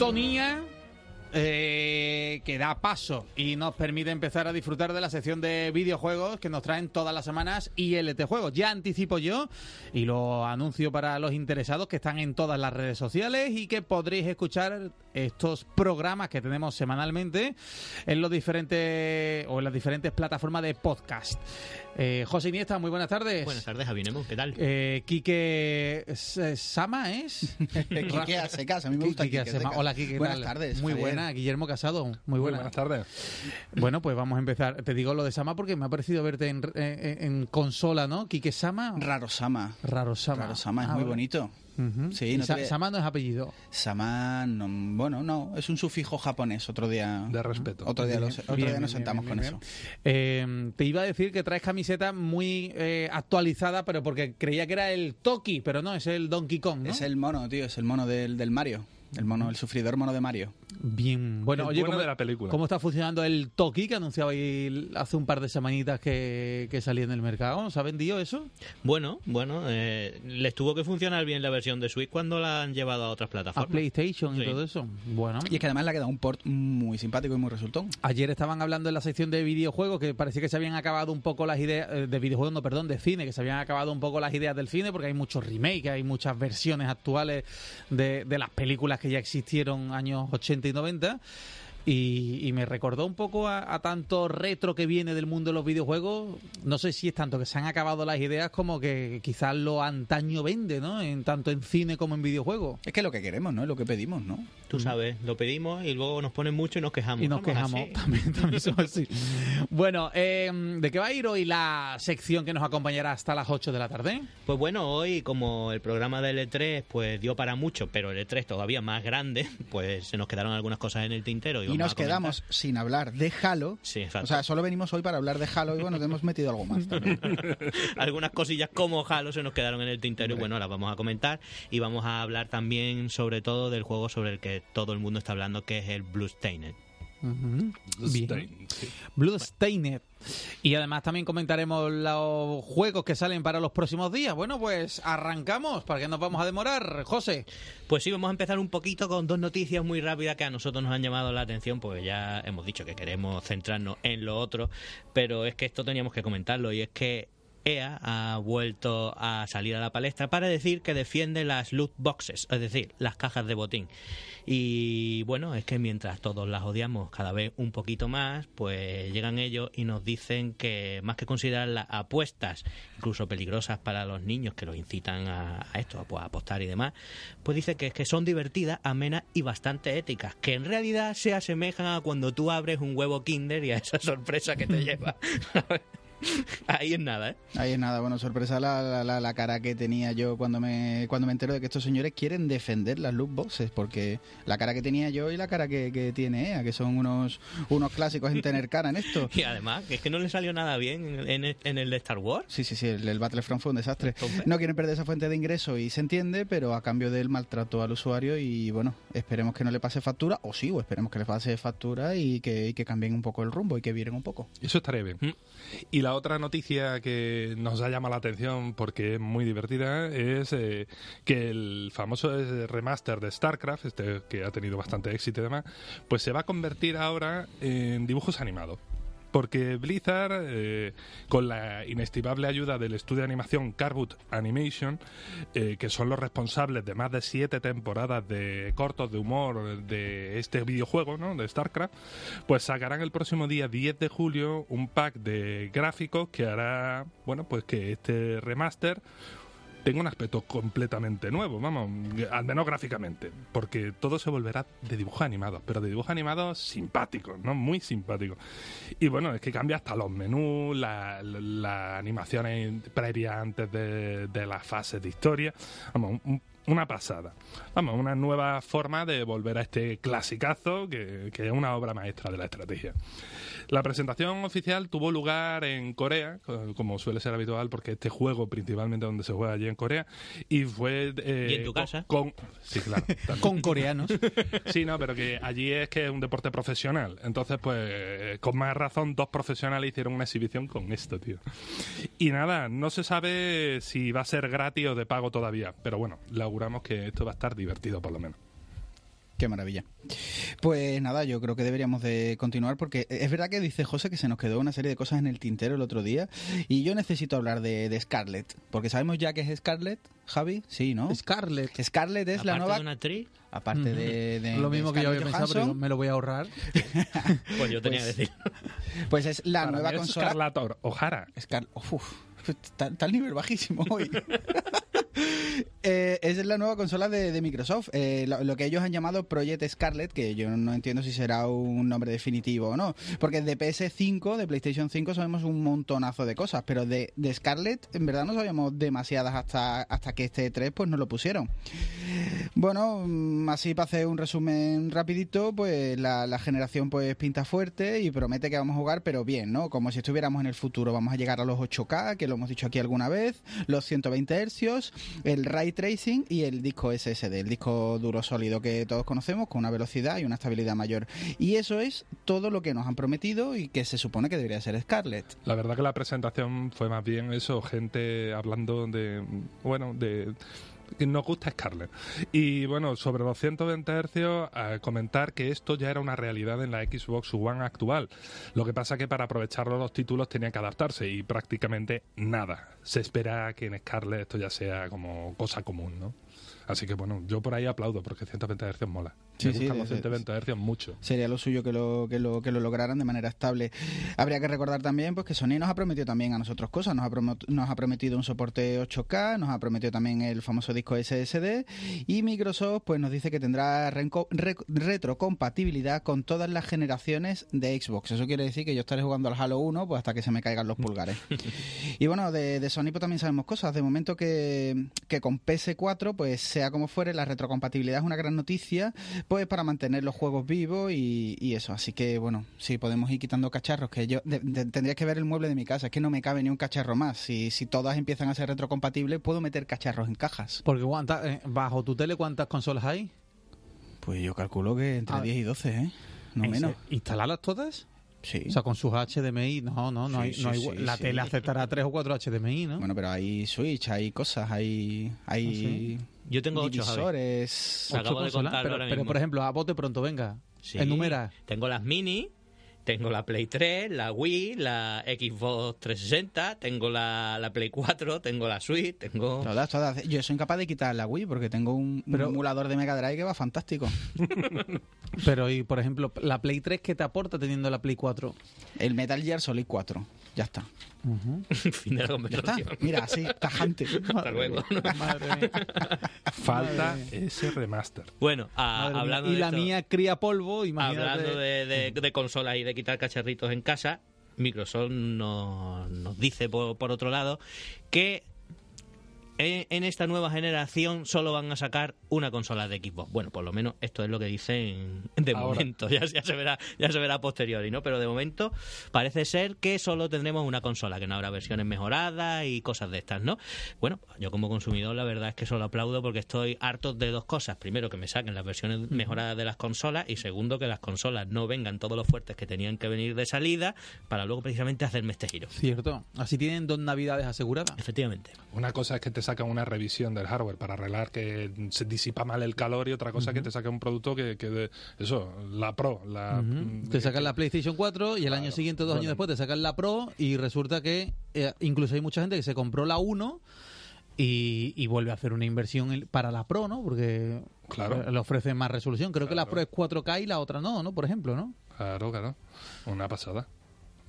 sintonía eh, que da paso y nos permite empezar a disfrutar de la sección de videojuegos que nos traen todas las semanas ILT Juegos. Ya anticipo yo y lo anuncio para los interesados que están en todas las redes sociales y que podréis escuchar estos programas que tenemos semanalmente en los diferentes o en las diferentes plataformas de podcast. Eh, José Iniesta, muy buenas tardes. Buenas tardes, Javinemo, ¿qué tal? Eh, Quique Sama es. Quique a secas, a mí me gusta Quique. Hola, Quique. ¿qué Buenas tal? tardes, Muy Javier. buena, Guillermo Casado. Muy Muy buena. buenas tardes. Bueno, pues vamos a empezar. Te digo lo de Sama porque me ha parecido verte en, en- en consola, ¿no? Quique Sama. Raro Sama. Raro Sama. Raro Sama, es Ah, muy bonito. Ujú. Sí, no te- Sama no es apellido. Sama, no, bueno, no, es un sufijo japonés. Otro día. De respeto. Otro día, lo- Bien, otro bien, día nos bien, sentamos con eso. Eh, te iba a decir que traes camiseta muy eh, actualizada, pero porque creía que era el Toki, pero no, es el Donkey Kong, ¿no? Es el mono, tío, es el mono del, del Mario. El mono, el sufridor mono de Mario. Bien, bueno, oye, bueno ¿cómo, de la película. ¿cómo está funcionando el Toki que anunciaba ahí hace un par de semanitas que, que salía en el mercado? ¿Se ha vendido eso? Bueno, bueno, eh, les tuvo que funcionar bien la versión de Switch cuando la han llevado a otras A plataformas. PlayStation y todo eso. Bueno, Y es que además le ha quedado un port muy simpático y muy resultón. ayer estaban hablando en la sección de videojuegos que parecía que se habían acabado un poco las ideas, eh, de videojuegos, no, perdón, de cine, que se habían acabado un poco las ideas del cine porque hay muchos remakes, hay muchas versiones actuales de, de las películas que ya existieron años 80 y 90. Y, y me recordó un poco a, a tanto retro que viene del mundo de los videojuegos. No sé si es tanto que se han acabado las ideas como que quizás lo antaño vende, ¿no? En, tanto en cine como en videojuegos. Es que es lo que queremos, ¿no? Es lo que pedimos, ¿no? Tú sabes, lo pedimos y luego nos ponen mucho y nos quejamos. Y nos quejamos. así. También, también somos así. Bueno, eh, ¿de qué va a ir hoy la sección que nos acompañará hasta las 8 de la tarde? Pues bueno, hoy como el programa del E3 pues dio para mucho, pero el E3 todavía más grande, pues se nos quedaron algunas cosas en el tintero. Y, Y nos quedamos sin hablar de Halo. Sí, exacto. O sea, solo venimos hoy para hablar de Halo y bueno, te hemos metido algo más también. Algunas cosillas como Halo se nos quedaron en el tintero y bueno, las vamos a comentar. Y vamos a hablar también sobre todo del juego sobre el que todo el mundo está hablando, que es el Bloodstained. Sí. Bloodstained. Y además también comentaremos los juegos que salen para los próximos días. Bueno, pues arrancamos, para que nos vamos a demorar. José. Pues sí, vamos a empezar un poquito con dos noticias muy rápidas que a nosotros nos han llamado la atención, pues ya hemos dicho que queremos centrarnos en lo otro, pero es que esto teníamos que comentarlo y es que EA ha vuelto a salir a la palestra para decir que defiende las loot boxes, es decir, las cajas de botín. Y bueno, es que mientras todos las odiamos cada vez un poquito más, pues llegan ellos y nos dicen que más que considerarlas apuestas, incluso peligrosas para los niños que los incitan a, esto, pues, a apostar y demás, pues dice que, que son divertidas, amenas y bastante éticas, que en realidad se asemejan a cuando tú abres un huevo Kinder y a esa sorpresa que te lleva. Ahí es nada, ¿eh? Ahí es nada, bueno, sorpresa la, la- cara que tenía yo cuando me cuando me entero de que estos señores quieren defender las loot boxes, porque la cara que tenía yo y la cara que, que tiene EA, que son unos, unos clásicos en tener cara en esto. Y además, que es que no le salió nada bien en, en- en el de Star Wars. Sí, sí, sí, el, el Battlefront fue un desastre. No quieren perder esa fuente de ingreso y se entiende, pero a cambio del maltrato al usuario y bueno, esperemos que no le pase factura, o sí, o esperemos que le pase factura y que, y que cambien un poco el rumbo y que viren un poco. Eso estaría bien. Mm. Y la otra noticia que nos ha llamado la atención porque es muy divertida es eh, que el famoso eh, remaster de StarCraft, este que ha tenido bastante éxito y demás, pues se va a convertir ahora en dibujos animados. Porque Blizzard, eh, con la inestimable ayuda del estudio de animación Carbut Animation, eh, que son los responsables de más de siete temporadas de cortos de humor de este videojuego, ¿no? de StarCraft, pues sacarán el próximo día 10 de julio un pack de gráficos que hará, bueno, pues que este remaster tenga un aspecto completamente nuevo, vamos, al menos gráficamente, porque todo se volverá de dibujos animados, pero de dibujos animados simpáticos, ¿no? Muy simpáticos. Y bueno, es que cambia hasta los menús, la- la- las animaciones previas antes de, las fases de historia, vamos, un- una pasada. Vamos, una nueva forma de volver a este clasicazo que es una obra maestra de la estrategia. La presentación oficial tuvo lugar en Corea, co- como suele ser habitual, porque este juego principalmente donde se juega allí en Corea, y fue... eh, ¿Y en tu con- casa? Con, sí, claro. Con coreanos. Sí, no, pero que allí es que es un deporte profesional. Entonces, pues, con más razón, dos profesionales hicieron una exhibición con esto, tío. Y nada, no se sabe si va a ser gratis o de pago todavía. Pero bueno, le auguramos que esto va a estar divertido, por lo menos. Qué maravilla. Pues nada, yo creo que deberíamos de continuar porque es verdad que dice José que se nos quedó una serie de cosas en el tintero el otro día y yo necesito hablar de, de Scarlett, porque sabemos ya que es Scarlett, Javi, sí, ¿no? Scarlett. Scarlett es la Aparte nueva... de una actriz, Aparte de, de- Lo de mismo que yo había pensado, pero me lo voy a ahorrar. pues yo tenía Pues- que decir. Pues es la Para nueva mí es consola... Scarlett O'Hara. Scar- Uf, está, está el nivel bajísimo hoy. Eh, es la nueva consola de, Microsoft, eh, lo, que ellos han llamado Project Scarlett, que yo no entiendo si será un nombre definitivo o no, porque de PS5, de PlayStation 5 sabemos un montonazo de cosas, pero de, de Scarlett en verdad no sabíamos demasiadas hasta, hasta que este 3 pues no lo pusieron. Bueno, mm, así para hacer un resumen rapidito, pues la, generación pues pinta fuerte y promete que vamos a jugar, pero bien, ¿no? Como si estuviéramos en el futuro. Vamos a llegar a los 8K, que lo hemos dicho aquí alguna vez, los 120 Hz, el Ray Tracing y el disco SSD, el disco duro sólido que todos conocemos, con una velocidad y una estabilidad mayor. Y eso es todo lo que nos han prometido y que se supone que debería ser Scarlett. La verdad que la presentación fue más bien eso, gente hablando de, bueno, de nos gusta Scarlett. Y bueno, sobre los 120 hercios, a comentar que esto ya era una realidad en la Xbox One actual. Lo que pasa que para aprovecharlo los títulos tenían que adaptarse y prácticamente nada. Se espera que en Scarlett esto ya sea como cosa común, ¿no? Así que bueno, yo por ahí aplaudo porque 120 hercios mola. Sí, Me sí, gustan los 120 hercios mucho. sería lo suyo que lo, que lo, que lo lograran de manera estable. Habría que recordar también pues que Sony nos ha prometido también a nosotros cosas, nos ha, nos ha prometido un soporte 8K, nos ha prometido también el famoso disco SSD y Microsoft pues nos dice que tendrá re- retrocompatibilidad con todas las generaciones de Xbox. Eso quiere decir que yo estaré jugando al Halo 1 pues hasta que se me caigan los pulgares. y bueno, de, de Sony pues también sabemos cosas. De momento que, que con PS4 pues sea como fuere, la retrocompatibilidad es una gran noticia pues para mantener los juegos vivos y, y eso. Así que bueno, sí, podemos ir quitando cacharros, que yo de- de- tendría que ver el mueble de mi casa, es que no me cabe ni un cacharro más. Si, si todas empiezan a ser retrocompatibles, puedo meter cacharros en cajas. Porque ¿cuántas- eh, bajo tu tele, ¿cuántas consolas hay? Pues yo calculo que entre A 10 y 12, ¿eh? No ¿En menos. ¿Instalarlas todas? Sí. O sea, con sus HDMI, no, no, no Sí, hay, sí, no hay- sí, la tele aceptará tres o cuatro HDMI, ¿no? Bueno, pero hay Switch, hay cosas, hay, hay Yo tengo ocho, Javi. divisores. Ocho. acabo de contarlo pero, ahora pero, mismo. por ejemplo, a bote pronto, venga. Sí. Enumera. Tengo las mini, tengo la Play 3, la Wii, la Xbox 360, tengo la, la Play 4, tengo la Switch, tengo... Todas, todas. Yo soy incapaz de quitar la Wii porque tengo un, emulador de Mega Drive que va fantástico. Pero, y por ejemplo, la Play 3, ¿qué te aporta teniendo la Play 4? El Metal Gear Solid 4. Ya está. fin de la está. conversación. Mira, así, tajante. Hasta luego. Madre mía. Falta Madre ese remaster. Bueno, a- Madre mía. hablando y de la esto- mía cría polvo, imagínate. Hablando de, de, de consolas y de quitar cacharritos en casa, Microsoft nos, nos dice, por, por otro lado, que en, en esta nueva generación solo van a sacar una consola de Xbox. Bueno, por lo menos esto es lo que dicen de Ahora. momento. Ya, ya se verá, ya se verá a posteriori, ¿no? Pero de momento parece ser que solo tendremos una consola, que no habrá versiones mejoradas y cosas de estas, ¿no? Bueno, yo como consumidor la verdad es que solo aplaudo porque estoy harto de dos cosas. Primero, que me saquen las versiones mejoradas de las consolas y segundo, que las consolas no vengan todos los fuertes que tenían que venir de salida para luego precisamente hacerme este giro. Cierto. Así tienen dos navidades aseguradas. Efectivamente. Una cosa es que te sacan una revisión del hardware para arreglar que se disipa mal el calor y otra cosa que te saca un producto que, que de- eso, la Pro, la mm, Te sacan la PlayStation 4 y el año siguiente, dos Bueno. años después, te sacan la Pro y resulta que eh, incluso hay mucha gente que se compró la 1 y, y vuelve a hacer una inversión para la Pro, ¿no? Porque Claro. le ofrece más resolución. Creo que la. Pro es 4K y la otra no, ¿no? Por ejemplo, ¿no? Claro, claro. Una pasada.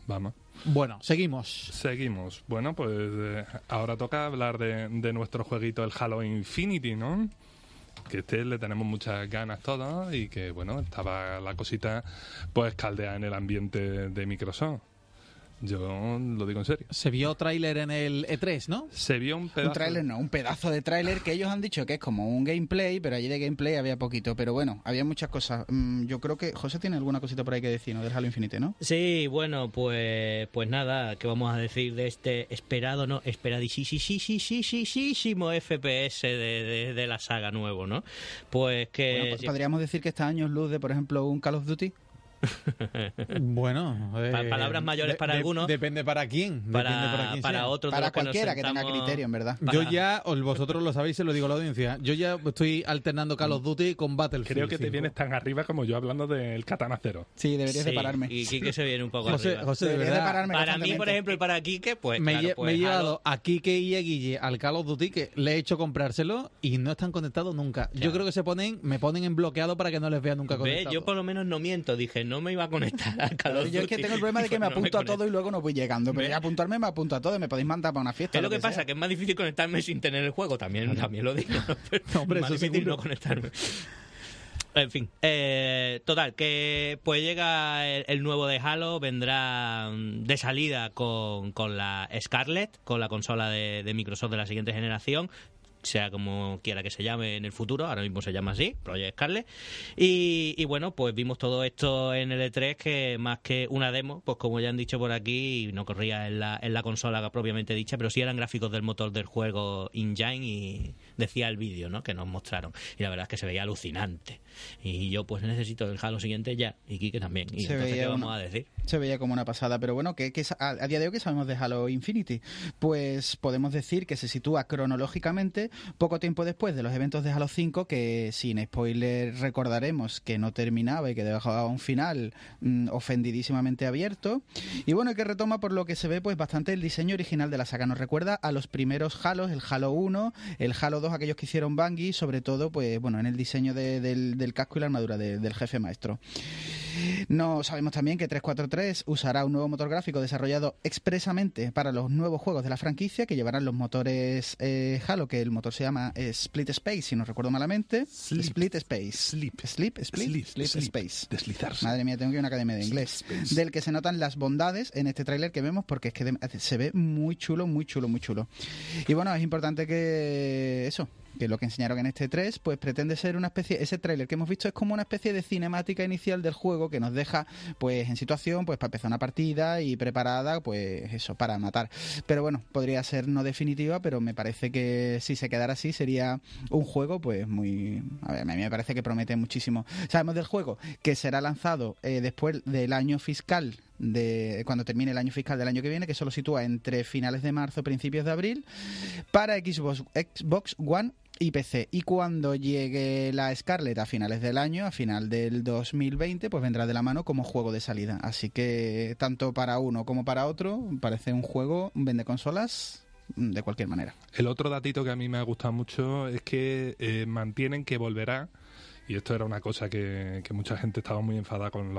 Vamos. Bueno, seguimos. Seguimos. Bueno, pues eh, ahora toca hablar de, de nuestro jueguito, el Halo Infinity, ¿no? Que este le tenemos muchas ganas todos y que, bueno, estaba la cosita pues caldea en el ambiente de Microsoft. Yo lo digo en serio. Se vio tráiler en el E3, ¿no? Se vio un pedazo... Un tráiler no, un pedazo de tráiler que ellos han dicho que es como un gameplay, pero allí de gameplay había poquito. Pero bueno, había muchas cosas. Mm, yo creo que José tiene alguna cosita por ahí que decir, ¿no? Del Halo Infinite, ¿no? Sí, bueno, pues pues nada, ¿qué vamos a decir de este esperado, no? Esperadísimo FPS de, de, de la saga nuevo, ¿no? Pues que... Bueno, pues, ¿Podríamos decir que este año es luz de, por ejemplo, un Call of Duty? Bueno, eh, palabras mayores para de- algunos. Depende para quién. Para, depende para quién para que cualquiera que tenga criterio, en verdad. Yo ya, o vosotros lo sabéis, se lo digo a la audiencia. Yo ya estoy alternando Call of Duty con Battlefield. Creo que te 5. vienes tan arriba como yo hablando del Katana Cero. Sí, deberías de Sí, pararme. Y Quique se viene un poco José, arriba. José, de Deberías de verdad. pararme Para mí, por ejemplo, y para Quique, pues me, claro, lle- pues, me he llevado a Kike y a Guille al Call of Duty que le he hecho comprárselo y no están conectados nunca. Yo creo que se ponen, me ponen en bloqueado para que no les vea nunca Ve, conectados. yo por lo menos no miento, dije, no me iba a conectar al Call of Yo es que tengo el problema de que me No apunto a todo y luego no voy llegando. Pero Ve. ya apuntarme me apunto a todo y me podéis mandar para una fiesta. Es lo que, pasa, sea. que es más difícil conectarme sin tener el juego, también, también lo digo. ¿no? Pero Hombre, más difícil seguro. no conectarme. En fin, eh, total, que pues llega el, el nuevo de Halo, vendrá mm, de salida con, con la Scarlett, con la consola de, de Microsoft de la siguiente generación, sea como quiera que se llame en el futuro, ahora mismo se llama así, Project Scarlett. Y, y bueno, pues vimos todo esto en el E3 que más que una demo, pues como ya han dicho por aquí, no corría en la, en la consola propiamente dicha, pero sí eran gráficos del motor del juego Engine y decía el vídeo, ¿no? Que nos mostraron. Y la verdad es que se veía alucinante. Y yo pues necesito el Halo siguiente ya, y Kike también. Y Se entonces, veía ¿qué vamos una- a decir? Se veía como una pasada, pero bueno, que, que a, a día de hoy que sabemos de Halo Infinity, pues podemos decir que se sitúa cronológicamente poco tiempo después de los eventos de Halo 5, que sin spoiler recordaremos que no terminaba y que dejaba un final mm, ofendidísimamente abierto. Y bueno, que retoma por lo que se ve pues bastante el diseño original de la saga. Nos recuerda a los primeros Halos, el Halo 1, el Halo 2, aquellos que hicieron Bungie, sobre todo pues bueno, en el diseño de- del, casco y la armadura de- del jefe maestro. No sabemos también que 343 usará un nuevo motor gráfico desarrollado expresamente para los nuevos juegos de la franquicia que llevarán los motores eh, Halo, que el motor se llama eh, Split Space, si no recuerdo malamente. Sleep. Split Space. Sleep. Sleep, Split, Sleep, sleep. Space. Deslizarse. Madre mía, tengo que ir a una academia de inglés. Del que se notan las bondades en este tráiler que vemos porque es que se ve muy chulo, muy chulo, muy chulo. Y bueno, es importante que eso, que lo que enseñaron en este 3, pues pretende ser una especie, ese tráiler que hemos visto es como una especie de cinemática inicial del juego que nos deja pues en situación pues para empezar una partida y preparada pues eso, para matar. Pero bueno, podría ser no definitiva, pero me parece que si se quedara así sería un juego pues muy... A ver, a mí me parece que promete muchísimo. Sabemos del juego que será lanzado eh, después del año fiscal de cuando termine el año fiscal del año que viene, que solo sitúa entre finales de marzo, principios de abril, para Xbox, Xbox One y PC. Y cuando llegue la Scarlett a finales del año, a final del 2020, pues vendrá de la mano como juego de salida. Así que tanto para uno como para otro, parece un juego vende consolas mm, de cualquier manera. El otro datito que a mí me ha gustado mucho es que eh, mantienen que volverá, y esto era una cosa que, que mucha gente estaba muy enfadada con,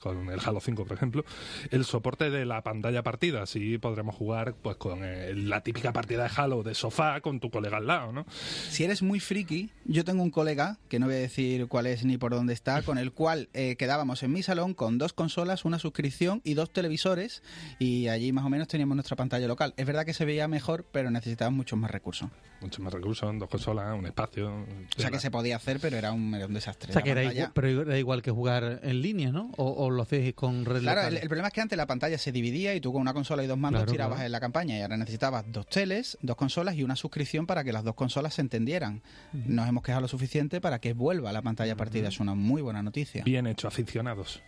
con el Halo 5, por ejemplo, el soporte de la pantalla partida. Así podremos jugar pues con eh, la típica partida de Halo de sofá con tu colega al lado, ¿no? Si eres muy friki, yo tengo un colega, que no voy a decir cuál es ni por dónde está, con el cual eh, quedábamos en mi salón con dos consolas, una suscripción y dos televisores, y allí más o menos teníamos nuestra pantalla local. Es verdad que se veía mejor, pero necesitábamos muchos más recursos. Muchos más recursos, dos consolas, un espacio. O sea que se podía hacer, pero era un, era un desastre. O sea, que era igual, pero era igual que jugar en línea, ¿no? O, o lo hacéis con red Claro, el, problema es que antes la pantalla se dividía y tú con una consola y dos mandos Claro, tirabas claro. en la campaña y ahora necesitabas dos teles, dos consolas y una suscripción para que las dos consolas se entendieran. Nos hemos quejado lo suficiente para que vuelva la pantalla partida. Es una muy buena noticia. Bien hecho, aficionados.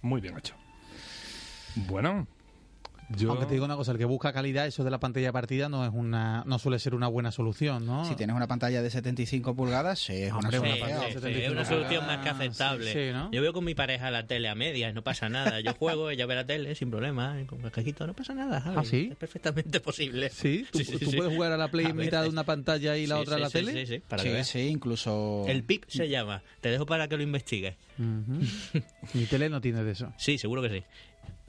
Muy bien hecho. Bueno, yo... Aunque te digo una cosa, el que busca calidad, eso de la pantalla partida no es una, no suele ser una buena solución, ¿no? Si tienes una pantalla de 75 pulgadas, sí, es una Sí, pantalla sí, de sí, 75 es una solución más que aceptable. sí, sí, ¿no? Yo veo con mi pareja la tele a medias, no pasa nada. Yo juego, ella ve la tele sin problema, y con el cajito, no pasa nada. ¿Ah, sí? Es perfectamente posible. Sí, tú, Sí, sí, tú sí. puedes jugar a la Play A en mitad de una pantalla y la Sí, otra a la sí, tele. Sí, sí, para sí, sí, incluso... El PIP se llama. Te dejo para que lo investigues. Mi tele no tiene de eso. Sí, seguro que sí.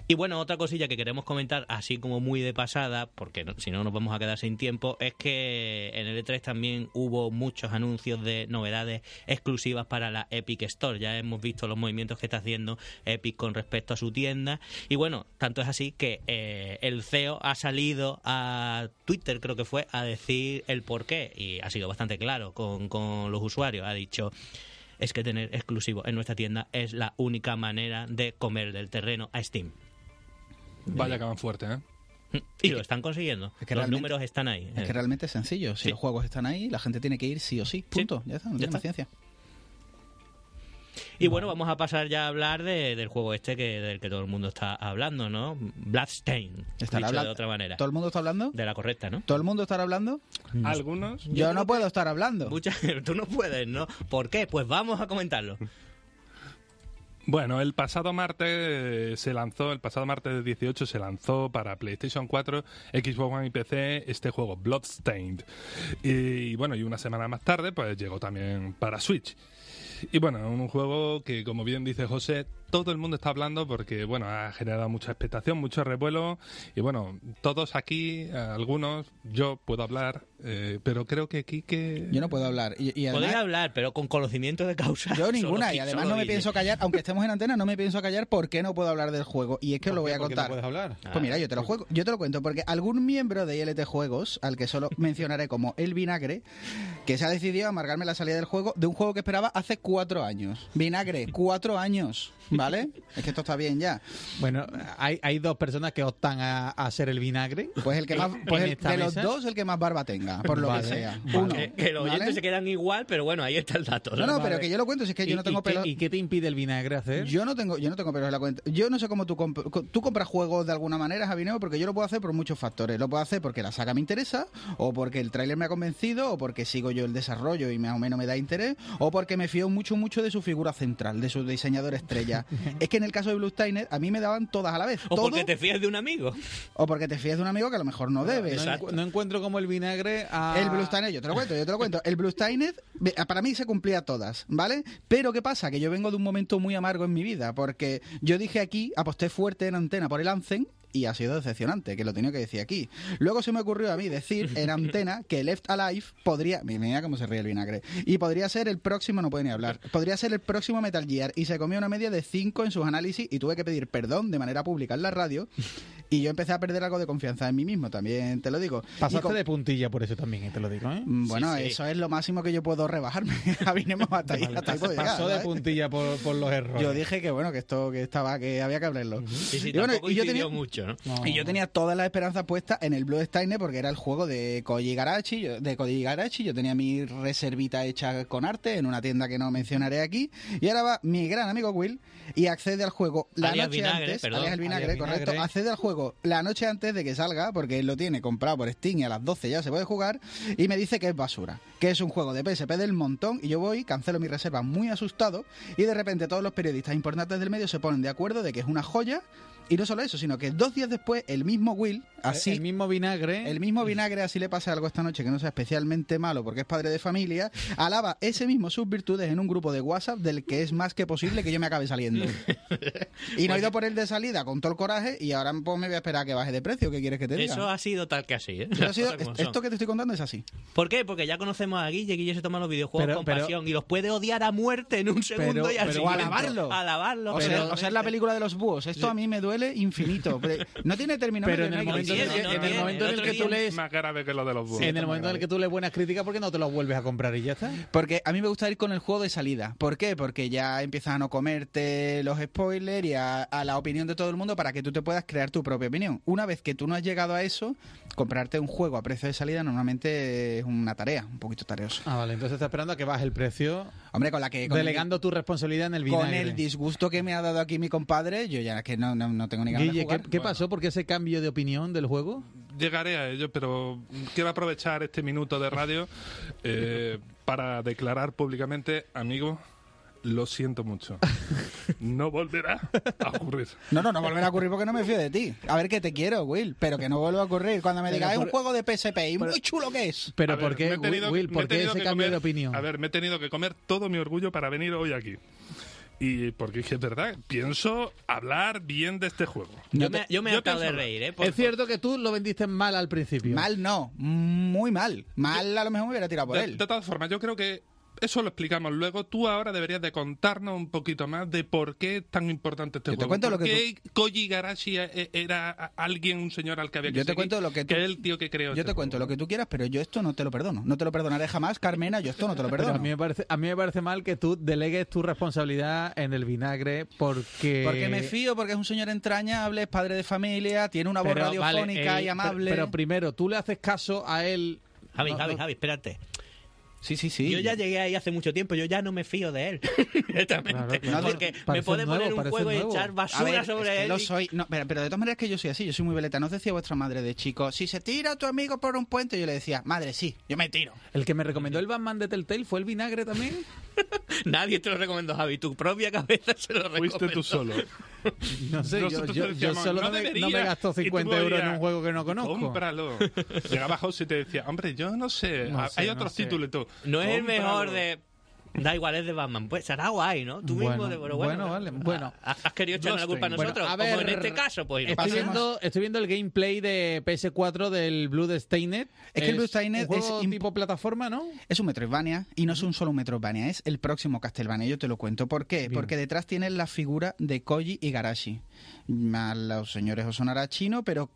Y bueno, otra cosilla que queremos comentar, así como muy de pasada, porque si no nos vamos a quedar sin tiempo, es que en el E3 también hubo muchos anuncios de novedades exclusivas para la Epic Store. Ya hemos visto los movimientos que está haciendo Epic con respecto a su tienda. Y bueno, tanto es así que eh, el CEO ha salido a Twitter, creo que fue, a decir el por qué. Y ha sido bastante claro con, con los usuarios. Ha dicho es que tener exclusivo en nuestra tienda es la única manera de comer del terreno a Steam. Vaya que van fuerte, ¿eh? Y lo están consiguiendo. Es que Los números están ahí. Es que realmente es sencillo. Si Sí. los juegos están ahí, la gente tiene que ir sí o sí. Punto. Ya está, no Ya tiene ciencia. Y bueno, vamos a pasar ya a hablar de- del juego este que del que todo el mundo está hablando, ¿no? Bloodstain. Estará dicho habla- de otra manera. ¿Todo el mundo está hablando? De la correcta, ¿no? ¿Todo el mundo estará hablando? Algunos. Yo, no puedo estar hablando. Mucha- tú no puedes, ¿no? ¿Por qué? Pues vamos a comentarlo. Bueno, el pasado martes se lanzó, el pasado martes 18 se lanzó para PlayStation 4, Xbox One y PC este juego Bloodstained. Y bueno, y una semana más tarde pues llegó también para Switch. Y bueno, un juego que como bien dice José, todo el mundo está hablando porque bueno, ha generado mucha expectación, mucho revuelo y bueno, todos aquí, algunos, yo puedo hablar, eh, pero creo que aquí que Yo no puedo hablar. Y, y además, Podéis hablar, pero con conocimiento de causa. yo ninguna. Y además no me pienso callar, aunque estemos en antena, no me pienso callar porque no puedo hablar del juego. Y es que os lo voy a ¿Por qué no contar. puedes hablar? Ah. Pues mira, yo te lo juego, yo te lo cuento, porque algún miembro de ILT Juegos, al que solo mencionaré como el vinagre, que se ha decidido a amargarme la salida del juego, de un juego que esperaba hace cuatro años. Vinagre, cuatro años, ¿vale? Es que esto está bien ya. Bueno, hay, hay dos personas que optan a, a ser el vinagre. Pues el que más, pues el- de los dos, el que más barba tenga, por lo Vale, que sea. Uno. Que, que los oyentes ¿vale? se quedan igual, pero bueno, ahí está el dato. No, no, Vale. pero que yo lo cuento, si es que yo ¿Y- no tengo y qué- pelo. ¿Y qué te impide el vinagre hacer? Yo no tengo, yo no tengo pelos en la cuenta. Yo no sé cómo tú, comp- co- tú compras juegos de alguna manera, Javineo, porque yo lo puedo hacer por muchos factores. Lo puedo hacer porque la saga me interesa, o porque el tráiler me ha convencido, o porque sigo yo el desarrollo y más o menos me da interés, o porque me fío mucho, mucho de su figura central, de su diseñador estrella. es que en el caso de Blue Steiner, a mí me daban todas a la vez. O todo, porque te fías de un amigo. o porque te fías de un amigo que a lo mejor no debe. no, no encuentro como el vinagre El Blue Steiner, yo te lo cuento, yo te lo cuento. El Blue Steiner, ve, para mí se cumplía todas, ¿vale? Pero ¿qué pasa? Que yo vengo de un momento muy amargo en mi vida, porque yo dije aquí, aposté fuerte en antena por el Anzen y ha sido decepcionante, que lo tenía que decir aquí. Luego se me ocurrió a mí decir en antena que Left Alive podría, mira cómo se ríe el vinagre, y podría ser el próximo, no puede ni hablar, podría ser el próximo Metal Gear, y se comió una media de 5 en sus análisis y tuve que pedir perdón de manera pública en la radio, y yo empecé a perder algo de confianza en mí mismo, también te lo digo. Pasaste con- de puntilla por eso también, y te lo digo, ¿eh? Mm, Bueno, Sí, sí. eso es lo máximo que yo puedo rebajarme. Avinemos hasta ahí, Vale, hasta ahí pasó, puedo llegar, pasó de puntilla por, por los errores. Yo dije que bueno, que esto que estaba, que había que hablarlo. Sí, Y bueno, y yo tenía- mucho, ¿no? No. Y yo tenía todas las esperanzas puestas en el Blue Steiner porque era el juego de Koji Garachi, yo- de Koji Garachi. Yo tenía mi reservita hecha con arte en una tienda que no mencionaré aquí. Y ahora va mi gran amigo Will y accede al juego la Alias noche vinagre, antes. perdón. alias el vinagre, Alias correcto. vinagre. Accede al juego la noche antes de que salga porque él lo tiene comprado por Steam y a las 12 ya se puede jugar. Y me dice que es basura, que es un juego de PSP del montón. Y yo voy, cancelo mi reserva muy asustado. Y de repente todos los periodistas importantes del medio se ponen de acuerdo de que es una joya. Y no solo eso, sino que dos días después, el mismo Will, así, El mismo vinagre... el mismo vinagre, así le pasa algo esta noche que no sea especialmente malo porque es padre de familia, alaba ese mismo sus virtudes en un grupo de WhatsApp del que es más que posible que yo me acabe saliendo. y no he ido por él de salida con todo el coraje y ahora pues, me voy a esperar a que baje de precio. ¿Qué quieres que te diga? Eso ha sido tal que así, ¿eh? Ha sido- esto que te estoy contando es así. ¿Por qué? Porque ya conocemos a Guille, Guille se toma los videojuegos Pero- con pero- pasión y los puede odiar a muerte en un segundo Pero- y al pero- o siguiente- alabarlo. Alabarlo. O sea, o sea, es la película de los búhos. Esto a mí me duele infinito. Pero No tiene término Pero en el momento, en el- que tú lees... más grave que lo de los. En el momento en el que tú lees buenas críticas, ¿por qué no te los vuelves a comprar y ya está? Porque a mí me gusta ir con el juego de salida. ¿Por qué? Porque ya empiezas a no comerte los spoilers y a, a la opinión de todo el mundo para que tú te puedas crear tu propia opinión. Una vez que tú no has llegado a eso, comprarte un juego a precio de salida normalmente es una tarea, un poquito tareoso. Ah, vale, entonces está esperando a que baje el precio, Hombre, con la que... Con delegando tu responsabilidad en el el, con vinagre. el disgusto que me ha dado aquí mi compadre, yo ya que no, no, no tengo ni ganas de Guille, ¿qué, pasó? ¿Por qué ese cambio de opinión del juego? Llegaré a ello, pero quiero aprovechar este minuto de radio eh, para declarar públicamente, amigo, lo siento mucho. No volverá a ocurrir. No, no, no volverá a ocurrir porque no me fío de ti. A ver que te quiero, Will, pero que no vuelva a ocurrir. Cuando me digas, es un juego de PSP y muy chulo que es. Pero A ¿por qué, Will, me por qué ese cambio comer- de opinión? A ver, me he tenido que comer todo mi orgullo para venir hoy aquí. Y porque es que es verdad, pienso hablar bien de este juego. Yo me, yo me he hartado de reír, ¿eh? Por- es cierto que tú lo vendiste mal al principio. Mal no, muy mal. Mal a lo mejor me hubiera tirado por De, él. de todas formas, yo creo que eso lo explicamos luego. Tú ahora deberías de contarnos un poquito más de por qué es tan importante este Yo te juego. cuento lo ¿Por que qué Koji Garashi e- era a- alguien, un señor al que había que Yo te seguir? cuento lo que tú- es el tío que creó Yo este te cuento lo que tú quieras, pero yo esto no te lo perdono. No te lo perdonaré jamás, Carmena, yo esto no te lo Pero perdono. a mí, me parece, a mí me parece mal que tú delegues tu responsabilidad en el vinagre porque... Porque me fío, porque es un señor entrañable, es padre de familia, tiene una voz Pero, vale, radiofónica eh, y amable. Pero, pero primero, tú le haces caso a él... Javi, No, Javi, no, Javi, espérate. Sí, sí, sí. Yo ya llegué ahí hace mucho tiempo, yo ya no me fío de él. Directamente. Claro, claro. Porque me puede nuevo, poner un juego nuevo. y echar basura ver, sobre es que él. lo y- soy. No, pero, pero de todas maneras que yo soy así, yo soy muy veleta. ¿No os decía vuestra madre de chico, si se tira tu amigo por un puente? Yo le decía, madre, sí, yo me tiro. El que me recomendó el Batman de Telltale fue el vinagre también. Nadie te lo recomendó, Javi. Tu propia cabeza se lo recomendó. Fuiste tú solo. No sé, yo, solo "No no, me, no deberías". me gasto Y tú 50 euros en un juego que no conozco. Cómpralo. Llegaba José y te decía, hombre, yo no sé, No sé, hay no otros sé. títulos y tú. No es el mejor de. Da igual, es de Batman. Pues será guay, ¿no? Tú mismo, Bueno, de, pero bueno. bueno, vale, bueno. ¿Has has querido echarme la culpa a nosotros? Bueno, a Como en este caso, pues. Estoy viendo, estoy viendo el gameplay de PS4 del Bloodstained. Es que el un juego es imp- tipo plataforma, ¿no? Es un Metroidvania y no es un solo un Metroidvania, es el próximo Castlevania. Yo te lo cuento. ¿Por qué? Bien. Porque detrás tienes la figura de Koji Igarashi. A los señores os sonará chino, pero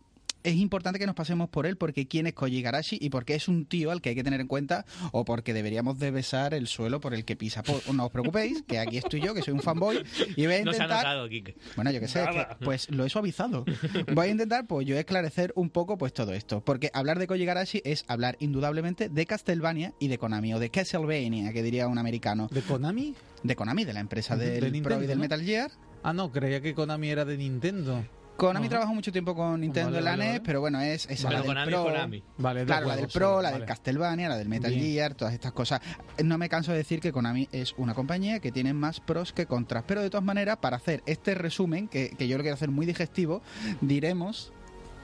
es importante que nos pasemos por él porque quién es Koji Igarashi y porque es un tío al que hay que tener en cuenta o porque deberíamos de besar el suelo por el que pisa. Por- no os preocupéis, que aquí estoy yo, que soy un fanboy y voy a No se ha intentar... notado, Kike. Bueno, yo qué sé, es que, pues lo he suavizado. Voy a intentar, pues yo esclarecer un poco pues todo esto, porque hablar de Koji Igarashi es hablar indudablemente de Castlevania y de Konami, o de Castlevania, que diría un americano. ¿De Konami? De Konami, de la empresa De del Pro Nintendo, y del ¿no? Metal Gear. Ah, no, creía que Konami era de Nintendo. Konami Ajá. trabajó mucho tiempo con Nintendo Vale, en la vale, NES, vale. pero bueno, es, es la del Konami, Pro. Konami. Vale, Claro, la del Pro, la vale. del Castlevania, la del Metal Bien. Gear, todas estas cosas. No me canso de decir que Konami es una compañía que tiene más pros que contras. Pero de todas maneras, para hacer este resumen, que, que yo lo quiero hacer muy digestivo, diremos.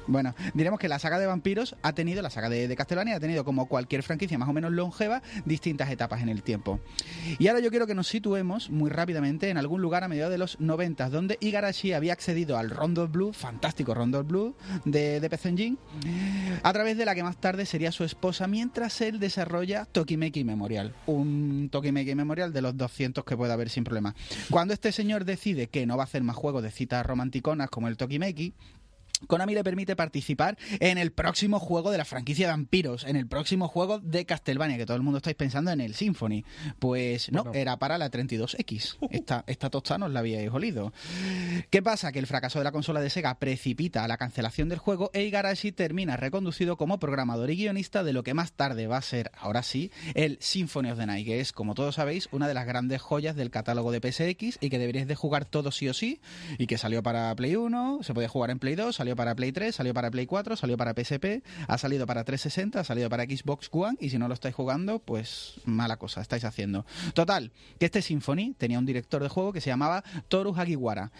Bueno, diremos que la saga de vampiros ha tenido, la saga de, de ha tenido como cualquier franquicia más o menos longeva, distintas etapas en el tiempo. Y ahora yo quiero que nos situemos muy rápidamente en algún lugar a mediados de los 90, donde Igarashi había accedido al Rondo Blue, fantástico Rondo Blue de, de a través de la que más tarde sería su esposa, mientras él desarrolla Tokimeki Memorial, un Tokimeki Memorial de los 200 que puede haber sin problema. Cuando este señor decide que no va a hacer más juegos de citas romanticonas como el Tokimeki, Konami le permite participar en el próximo juego de la franquicia Vampiros, en el próximo juego de Castlevania, que todo el mundo estáis pensando en el Symphony. Pues no, Bueno. era para la 32X. Esta, esta tosta no os la habíais olido. ¿Qué pasa? Que el fracaso de la consola de Sega precipita a la cancelación del juego e Igarashi termina reconducido como programador y guionista de lo que más tarde va a ser, ahora sí, el Symphony of the Night, que es, como todos sabéis, una de las grandes joyas del catálogo de PSX y que deberíais de jugar todo sí o sí, y que salió para Play 1, se puede jugar en Play 2, para Play 3, salió para Play 4, salió para PSP, ha salido para 360, ha salido para Xbox One, y si no lo estáis jugando, pues mala cosa estáis haciendo. Total, que este Symphony tenía un director de juego que se llamaba Toru Hagiwara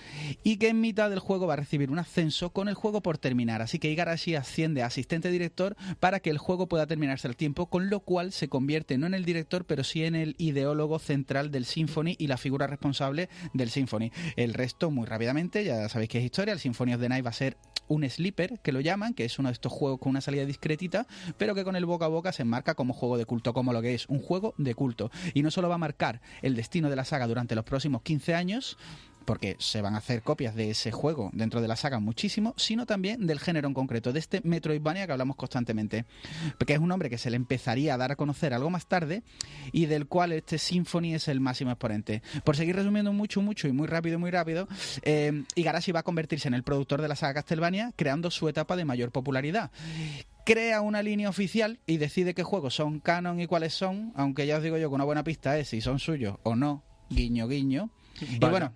y que en mitad del juego va a recibir un ascenso con el juego por terminar. Así que Igarashi asciende a asistente director para que el juego pueda terminarse al tiempo, con lo cual se convierte no en el director, pero sí en el ideólogo central del Symphony y la figura responsable del Symphony. El resto, muy rápidamente, ya sabéis que es historia, el Symphony of the Night va a ser un sleeper, que lo llaman, que es uno de estos juegos con una salida discretita, pero que con el boca a boca se enmarca como juego de culto, como lo que es, un juego de culto. Y no solo va a marcar el destino de la saga durante los próximos 15 años, porque se van a hacer copias de ese juego dentro de la saga muchísimo, sino también del género en concreto, de este Metroidvania que hablamos constantemente, porque es un nombre que se le empezaría a dar a conocer algo más tarde y del cual este Symphony es el máximo exponente. Por seguir resumiendo mucho, mucho y muy rápido, muy rápido, eh, Igarashi va a convertirse en el productor de la saga Castlevania, creando su etapa de mayor popularidad crea una línea oficial y decide qué juegos son canon y cuáles son, aunque ya os digo yo que una buena pista es si son suyos o no, guiño guiño. Y bueno,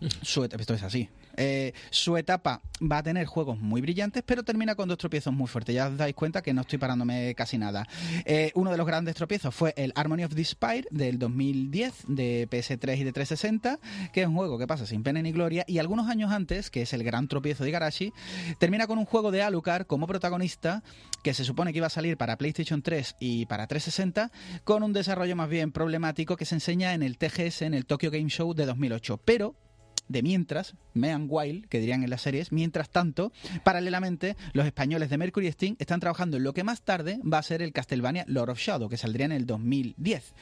su esto es así. Eh, su etapa va a tener juegos muy brillantes, pero termina con dos tropiezos muy fuertes. Ya os dais cuenta que no estoy parándome casi nada. Eh, uno de los grandes tropiezos fue el Harmony of Despair del 2010 de PS3 y de 360, que es un juego que pasa sin pena ni gloria. Y algunos años antes, que es el gran tropiezo de Igarashi, termina con un juego de Alucard como protagonista que se supone que iba a salir para PlayStation 3 y para 360, con un desarrollo más bien problemático que se enseña en el TGS, en el Tokyo Game Show de 2008. Pero de mientras, Mean Wild, que dirían en las series, mientras tanto, paralelamente, los españoles de Mercury Steam están trabajando en lo que más tarde va a ser el Castlevania Lord of Shadow, que saldría en el 2010.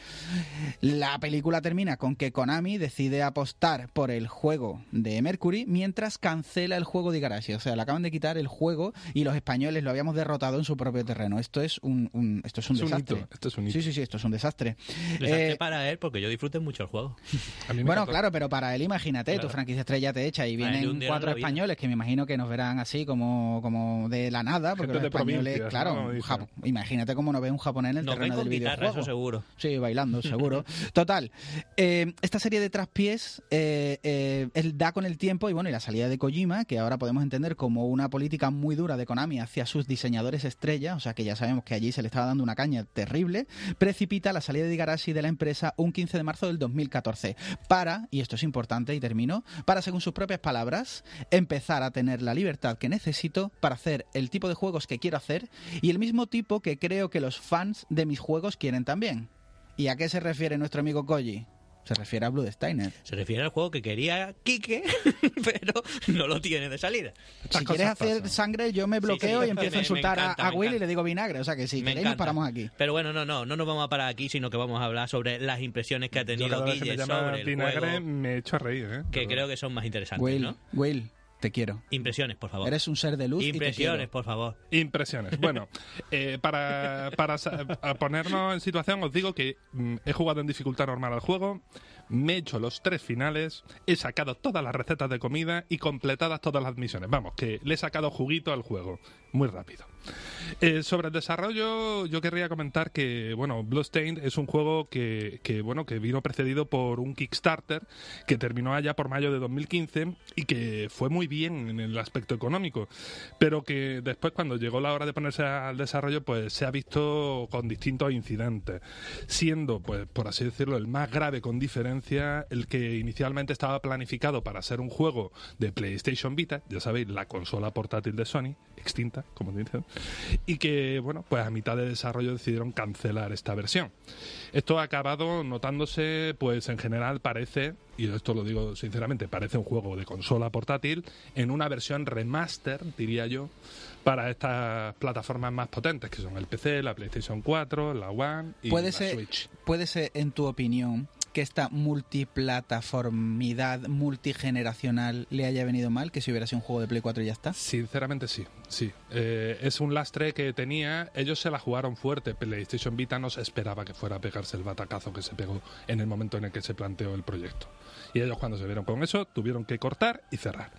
La película termina con que Konami decide apostar por el juego de Mercury mientras cancela el juego de Igarashi. O sea, le acaban de quitar el juego y los españoles lo habíamos derrotado en su propio terreno. Esto es un, un- esto es un Es un desastre. hito, esto es un hito. Sí, sí, sí, esto es un desastre. Desastre Eh, para él porque yo disfruté mucho el juego. A mí me bueno, encantó. claro, pero para él, imagínate. Franquicia estrella te echa y vienen cuatro españoles que me imagino que nos verán así como, como de la nada, porque Gente los españoles, claro, imagínate cómo nos ve un japonés en el Nos ven terreno con del guitarra, videojuego. eso seguro. Sí, bailando, seguro. Total, eh, esta serie de traspiés eh, eh, él da con el tiempo y bueno, y la salida de Kojima, que ahora podemos entender como una política muy dura de Konami hacia sus diseñadores estrella, o sea que ya sabemos que allí se le estaba dando una caña terrible, precipita la salida de Igarashi de la empresa un 15 de marzo del 2014 para, y esto es importante y termino, para, según sus propias palabras, empezar a tener la libertad que necesito para hacer el tipo de juegos que quiero hacer y el mismo tipo que creo que los fans de mis juegos quieren también. ¿Y a qué se refiere nuestro amigo Koji? Se refiere a Bloodstainer. Se refiere al juego que quería Quique, pero no lo tiene de salida. Estas Si quieres hacer pasan. sangre, yo me bloqueo sí, y empiezo me- a insultar a- encanta, a, me Will y le digo vinagre. O sea que si Me queréis nos paramos aquí. Pero bueno, no, no, no nos vamos a parar aquí, sino que vamos a hablar sobre las impresiones que ha tenido Guille sobre el vinagre juego, me echo a reír, ¿eh? que Pero- creo que son más interesantes, Will, ¿no? Will, te quiero. Impresiones, por favor. Eres un ser de luz y te Impresiones, por favor. Impresiones. Bueno, eh, para, para ponernos en situación, os digo que mm, he jugado en dificultad normal al juego, me he hecho los tres finales, he sacado todas las recetas de comida y completadas todas las misiones. Vamos, que le he sacado juguito al juego, muy rápido. Eh, sobre el desarrollo, yo querría comentar que, bueno, Bloodstained es un juego que, que, bueno, que vino precedido por un Kickstarter que terminó allá por mayo de 2015 y que fue muy bien en el aspecto económico, pero que después cuando llegó la hora de ponerse al desarrollo, pues se ha visto con distintos incidentes, siendo, pues, por así decirlo, el más grave con diferencia, el que inicialmente estaba planificado para ser un juego de PlayStation Vita, ya sabéis, la consola portátil de Sony, extinta, como dicen, y que, bueno, pues a mitad de desarrollo decidieron cancelar esta versión. Esto ha acabado notándose, pues en general parece, y esto lo digo sinceramente, parece un juego de consola portátil en una versión remaster, diría yo, para estas plataformas más potentes, que son el PC, la PlayStation 4, la One y Puede la ser, Switch. puede ser, en tu opinión, que esta multiplataformidad multigeneracional le haya venido mal, que si hubiera sido un juego de Play 4 y ya está. Sinceramente sí, sí. Eh, es un lastre que tenía, ellos se la jugaron fuerte, PlayStation Vita no se esperaba que fuera a pegarse el batacazo que se pegó en el momento en el que se planteó el proyecto. Y ellos cuando se vieron con eso tuvieron que cortar y cerrar.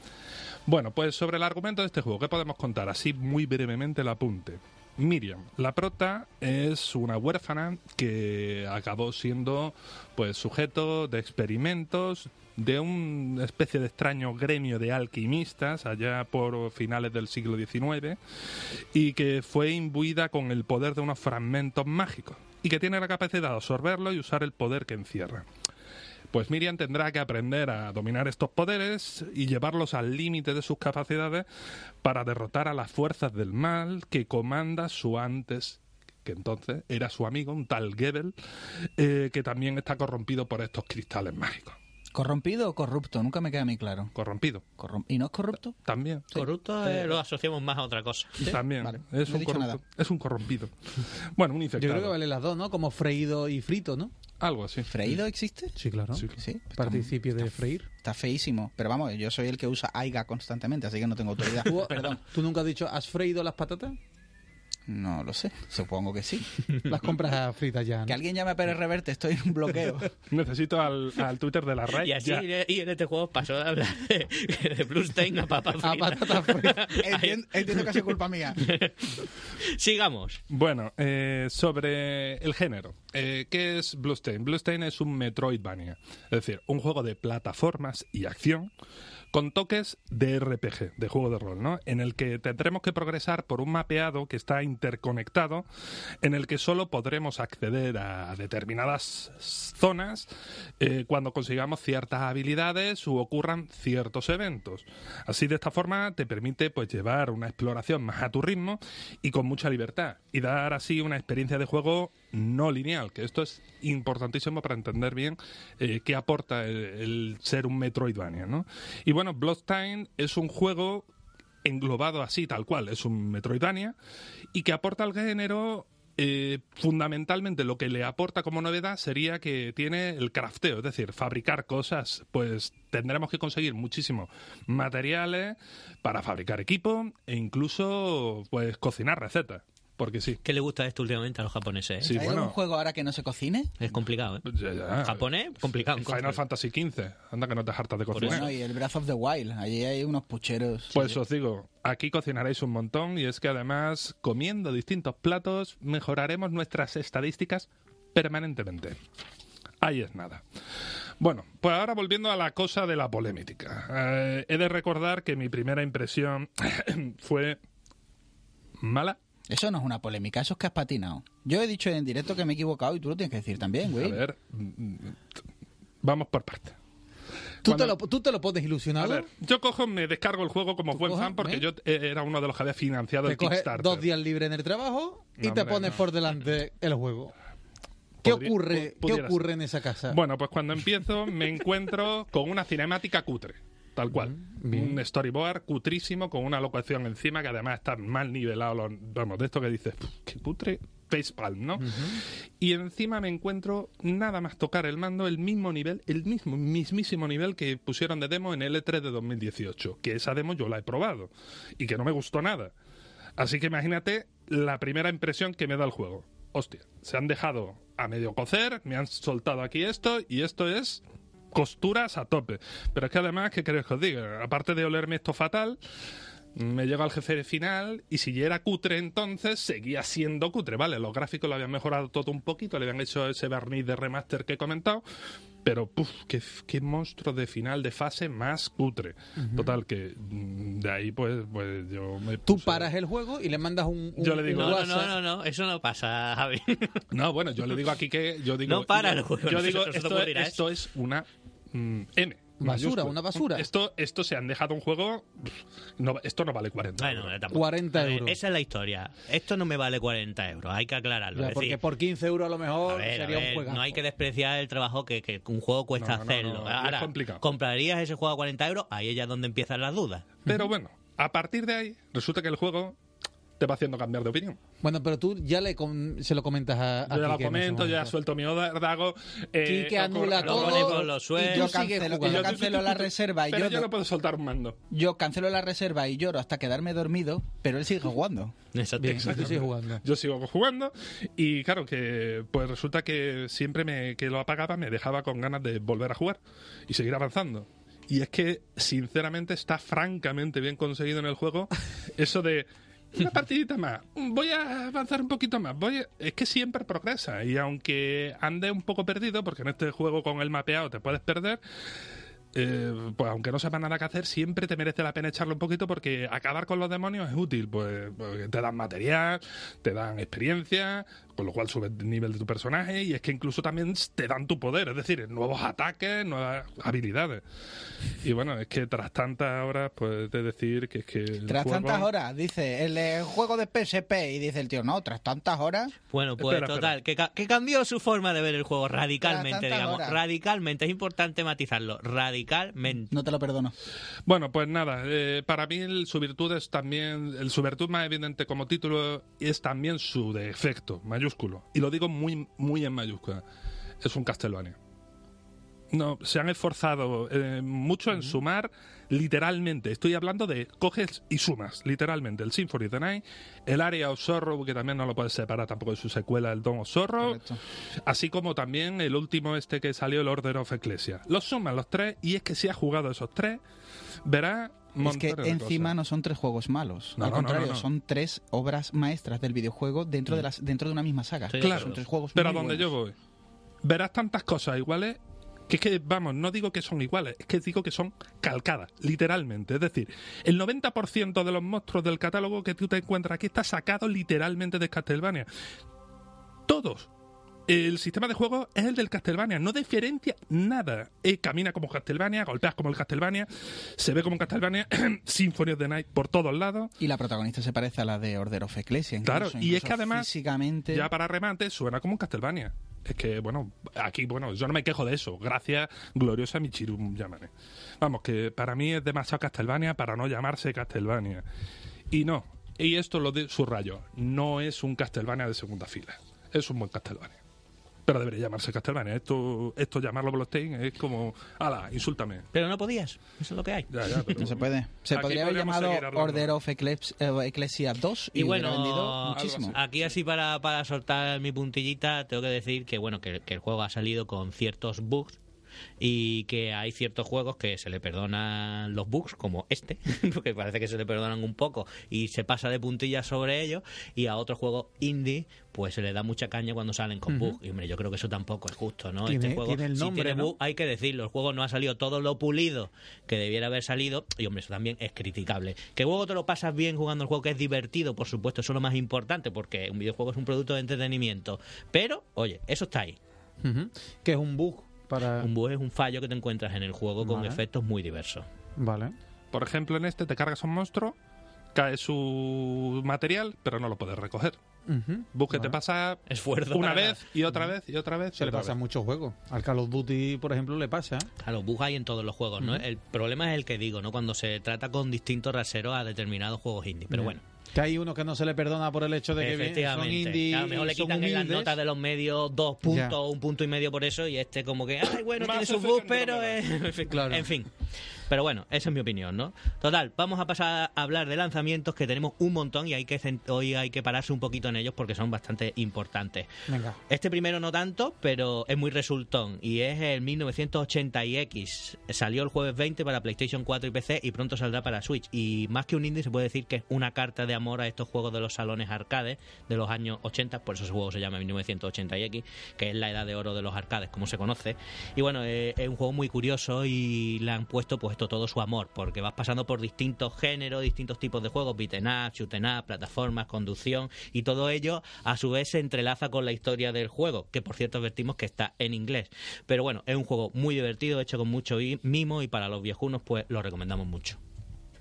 Bueno, pues sobre el argumento de este juego, ¿qué podemos contar? Así muy brevemente el apunte. Miriam, la prota es una huérfana que acabó siendo pues sujeto de experimentos de una especie de extraño gremio de alquimistas allá por finales del siglo XIX y que fue imbuida con el poder de unos fragmentos mágicos y que tiene la capacidad de absorberlo y usar el poder que encierra. Pues Miriam tendrá que aprender a dominar estos poderes y llevarlos al límite de sus capacidades para derrotar a las fuerzas del mal que comanda su antes que entonces era su amigo, un tal Gebel, eh, que también está corrompido por estos cristales mágicos. ¿Corrompido o corrupto? Nunca me queda muy claro. Corrompido, Corrom- ¿Y no es corrupto? también. Corrupto eh, lo asociamos más a otra cosa. También. Vale, Es, no he un dicho corrupto- nada. es un corrompido. Bueno, un Yo infectado. creo que vale las dos, ¿no? Como freído y frito, ¿no? Algo así. ¿Freído existe? Sí, claro. Sí. Sí. Participio de freír. Está feísimo. Pero vamos, yo soy el que usa AIGA constantemente, así que no tengo autoridad. ¿Tú, Perdón. ¿Tú nunca has dicho, ¿has freído las patatas? No lo sé. Supongo que sí. Las compras fritas ya. ¿no? Que alguien llame a Pérez Reverte, estoy en un bloqueo. Necesito al, al Twitter de la red. Y así, ya. y en este juego pasó de hablar de, de Bluestein a papa A frita. patatas fritas. entiendo, entiendo que ha sido culpa mía. Sigamos. Bueno, eh, sobre el género. Eh, ¿Qué es Bluestain? Bluestain es un Metroidvania, es decir, un juego de plataformas y acción con toques de RPG, de juego de rol, ¿no? En el que tendremos que progresar por un mapeado que está interconectado, en el que solo podremos acceder a determinadas zonas eh, cuando consigamos ciertas habilidades u ocurran ciertos eventos. Así de esta forma te permite pues llevar una exploración más a tu ritmo y con mucha libertad y dar así una experiencia de juego no lineal, que esto es importantísimo para entender bien eh, qué aporta el, ser un Metroidvania, ¿no? Y bueno, Bloodstained es un juego englobado así, tal cual, es un Metroidvania y que aporta al género eh, fundamentalmente lo que le aporta como novedad sería que tiene el crafteo, es decir, fabricar cosas. Pues tendremos que conseguir muchísimos materiales para fabricar equipo e incluso pues cocinar recetas. Porque sí. ¿Qué le gusta esto últimamente a los japoneses? eh? Sí, ¿Hay bueno. algún juego ahora que no se cocine? Es complicado, ¿eh? Ya, ya. Japonés, complicado. Final Fantasy XV. Anda que no te hartas de cocinar. Bueno, y el Breath of the Wild. Allí hay unos pucheros. Pues os digo, aquí cocinaréis un montón y es que además, comiendo distintos platos, mejoraremos nuestras estadísticas permanentemente. Ahí es nada. Bueno, pues ahora volviendo a la cosa de la polémica. Eh, he de recordar que mi primera impresión fue mala. Eso no es una polémica, eso es que has patinado. Yo he dicho en directo que me he equivocado y tú lo tienes que decir también, A güey. ver, mm, vamos por partes. ¿Tú, Cuando- te lo, ¿Tú te lo pones A ver, yo cojo, me descargo el juego como ¿Tú buen coges, fan porque eh? yo eh, era uno de los que había financiado te el coges Kickstarter. dos días libres en el trabajo y No, te hombre, pones no. por delante el juego. ¿Qué ocurre, ¿qué ocurre ser. en esa casa? Bueno, pues cuando empiezo me encuentro con una cinemática cutre, tal cual. Un storyboard cutrísimo con una locación encima que además está mal nivelado. los- vamos, de esto que dices, "Puf, qué cutre, facepalm, ¿no? Y encima me encuentro nada más tocar el mando el mismo nivel, el mismo, mismísimo nivel que pusieron de demo en el E3 de 2018. Que esa demo yo la he probado y que no me gustó nada. Así que imagínate la primera impresión que me da el juego. Hostia, se han dejado a medio cocer, me han soltado aquí esto y esto es costuras a tope. Pero es que además, ¿qué queréis que os diga? Aparte de olerme esto fatal, me llega al jefe final y si ya era cutre entonces, seguía siendo cutre. Vale, los gráficos lo habían mejorado todo un poquito, le habían hecho ese barniz de remaster que he comentado, pero puf, qué, qué monstruo de final de fase más cutre. Total, que mm, de ahí pues, pues yo me Tú puse- paras el juego y le mandas un, un- Yo le digo- un No, no, no, no, no, eso no pasa, Javi. No, bueno, yo le digo aquí que yo digo No para el juego, yo digo esto, ocurrirá esto es una mm, M. Basura, una basura. Esto, esto se han dejado un juego. no, esto no vale 40. Bueno, euros. tampoco. 40 A ver, euros. Esa es la historia. Esto no me vale 40 euros, hay que aclararlo. Ya, es porque decir, por 15 euros a lo a mejor a sería ver, un juego. no hay que despreciar el trabajo que, que un juego cuesta No, no, no, hacerlo. no, es Ahora, complicado. ¿comprarías ese juego a 40 euros? Ahí es ya donde empiezan las dudas. Pero bueno, a partir de ahí, resulta que el juego te va haciendo cambiar de opinión. Bueno, pero tú ya le com- se lo comentas a, a Yo ya lo comento, ya momento. suelto mi dago. Eh, Quique anula Lo todo. los y Yo cancelo, yo cancelo la reserva y Pero yo, yo no puedo soltar un mando. yo cancelo la reserva y lloro hasta quedarme dormido, pero él sigue jugando. Exacto. Tú sigues jugando. Yo sigo jugando y claro que pues resulta que siempre me, que lo apagaba me dejaba con ganas de volver a jugar y seguir avanzando. Y es que sinceramente está francamente bien conseguido en el juego eso de una partidita más, voy a avanzar un poquito más, voy a- es que siempre progresa y aunque ande un poco perdido, porque en este juego con el mapeado te puedes perder, eh, pues aunque no sepa nada que hacer, siempre te merece la pena echarlo un poquito porque acabar con los demonios es útil, pues te dan material, te dan experiencia, con lo cual subes el nivel de tu personaje y es que incluso también te dan tu poder, es decir, nuevos ataques, nuevas habilidades. Y bueno, es que tras tantas horas, pues de decir que es que... el Tras juego- tantas horas, dice, el juego de PSP, y dice el tío, no, tras tantas horas, Bueno, pues Espera, total, Que, ca- que cambió su forma de ver el juego radicalmente, digamos. horas. Radicalmente, es importante matizarlo. Radicalmente. no te lo perdono. Bueno, pues nada, eh, para mí el- su virtud es también, el, su virtud más evidente como título es también su defecto, mayúsculo. Y lo digo muy, muy en mayúscula. Es un Castlevania. No, se han esforzado eh, mucho en sumar literalmente. Estoy hablando de coges y sumas, literalmente. El Symphony of the Night, el Area of Sorrow, que también no lo puedes separar tampoco de su secuela, el Dawn of Sorrow, Correcto. así como también el último este que salió, el Order of Ecclesia. Los suman los tres y es que si has jugado esos tres, verá Es que encima cosas. no son tres juegos malos. No, Al no, contrario, no, no. son tres obras maestras del videojuego dentro, de, las, dentro de una misma saga. Claro, son tres juegos Pero a donde yo voy, verás tantas cosas iguales que es que, vamos, no digo que son iguales, es que digo que son calcadas, literalmente. Es decir, el 90% de los monstruos del catálogo que tú te encuentras aquí está sacado literalmente de Castlevania. Todos. El sistema de juego es el del Castlevania, no diferencia nada. Eh, camina como Castlevania, golpeas como el Castlevania, se ve como un Castlevania, Symphony of the Night por todos lados. Y la protagonista se parece a la de Order of Ecclesia. incluso, Claro, y es que además, Físicamente. Ya para remate, suena como un Castlevania. Es que, bueno, aquí, bueno, yo no me quejo de eso. Gracias, gloriosa Michiru Yamane. Vamos, que para mí es demasiado Castlevania para no llamarse Castlevania. Y no, y esto lo de subrayo, no es un Castlevania de segunda fila. Es un buen Castlevania. Pero debería llamarse Castlevania. Esto, esto llamarlo Bloodstained es como, ala, insúltame. Pero no podías, eso es lo que hay. Ya, ya, pero- No se puede. Se podría haber llamado. Order of Eclipse, eh, Ecclesia 2 y, bueno, vendido muchísimo. Aquí así para, para soltar mi puntillita, tengo que decir que bueno que, que el juego ha salido con ciertos bugs y que hay ciertos juegos que se le perdonan los bugs, como este, porque parece que se le perdonan un poco y se pasa de puntillas sobre ellos, y a otros juegos indie pues se le da mucha caña cuando salen con bugs. Y hombre, yo creo que eso tampoco es justo, ¿no? Tiene- este juego, tiene el si nombre, ¿no? bug, hay que decirlo, el juego no ha salido todo lo pulido que debiera haber salido, y hombre, eso también es criticable. Que luego te lo pasas bien jugando el juego, que es divertido, por supuesto, eso es lo más importante, porque un videojuego es un producto de entretenimiento. Pero, oye, eso está ahí. Que es un bug para... Un bug es un fallo que te encuentras en el juego con Vale. efectos muy diversos. Vale. Por ejemplo, en este te cargas un monstruo, cae su material, pero no lo puedes recoger. Ujú. Bug que Vale. te pasa Esfuerzo. una vez y otra vez y otra vez. Se le pasa a muchos juegos. Al Call of Duty, por ejemplo, le pasa. Claro, bugs hay en todos los juegos. El problema es el que digo, ¿no? Cuando se trata con distintos raseros a determinados juegos indie. Pero bueno, Que hay uno que no se le perdona por el hecho de que bien, son efectivamente. indie a lo mejor le quitan en las notas de los medios dos puntos Ya. o un punto y medio por eso y este como que, ay, bueno, tiene su bug, pero... Eh, Claro. En fin. Pero bueno, esa es mi opinión, ¿no? Total, vamos a pasar a hablar de lanzamientos que tenemos un montón y hay que hoy hay que pararse un poquito en ellos porque son bastante importantes. Venga. Este primero no tanto, pero es muy resultón. Y es el 1980 y X. Salió el jueves 20 para PlayStation 4 y PC y pronto saldrá para Switch. Y más que un indie se puede decir que es una carta de amor a estos juegos de los salones arcades de los años 80. Por eso ese juego se llama 1980 y X, que es la edad de oro de los arcades, como se conoce. Y bueno, eh, es un juego muy curioso y le han puesto pues todo su amor, porque vas pasando por distintos géneros, distintos tipos de juegos, beaten up, shooten up, plataformas, conducción, y todo ello a su vez se entrelaza con la historia del juego, que por cierto advertimos que está en inglés. Pero bueno, es un juego muy divertido, hecho con mucho mimo y para los viejunos pues lo recomendamos mucho.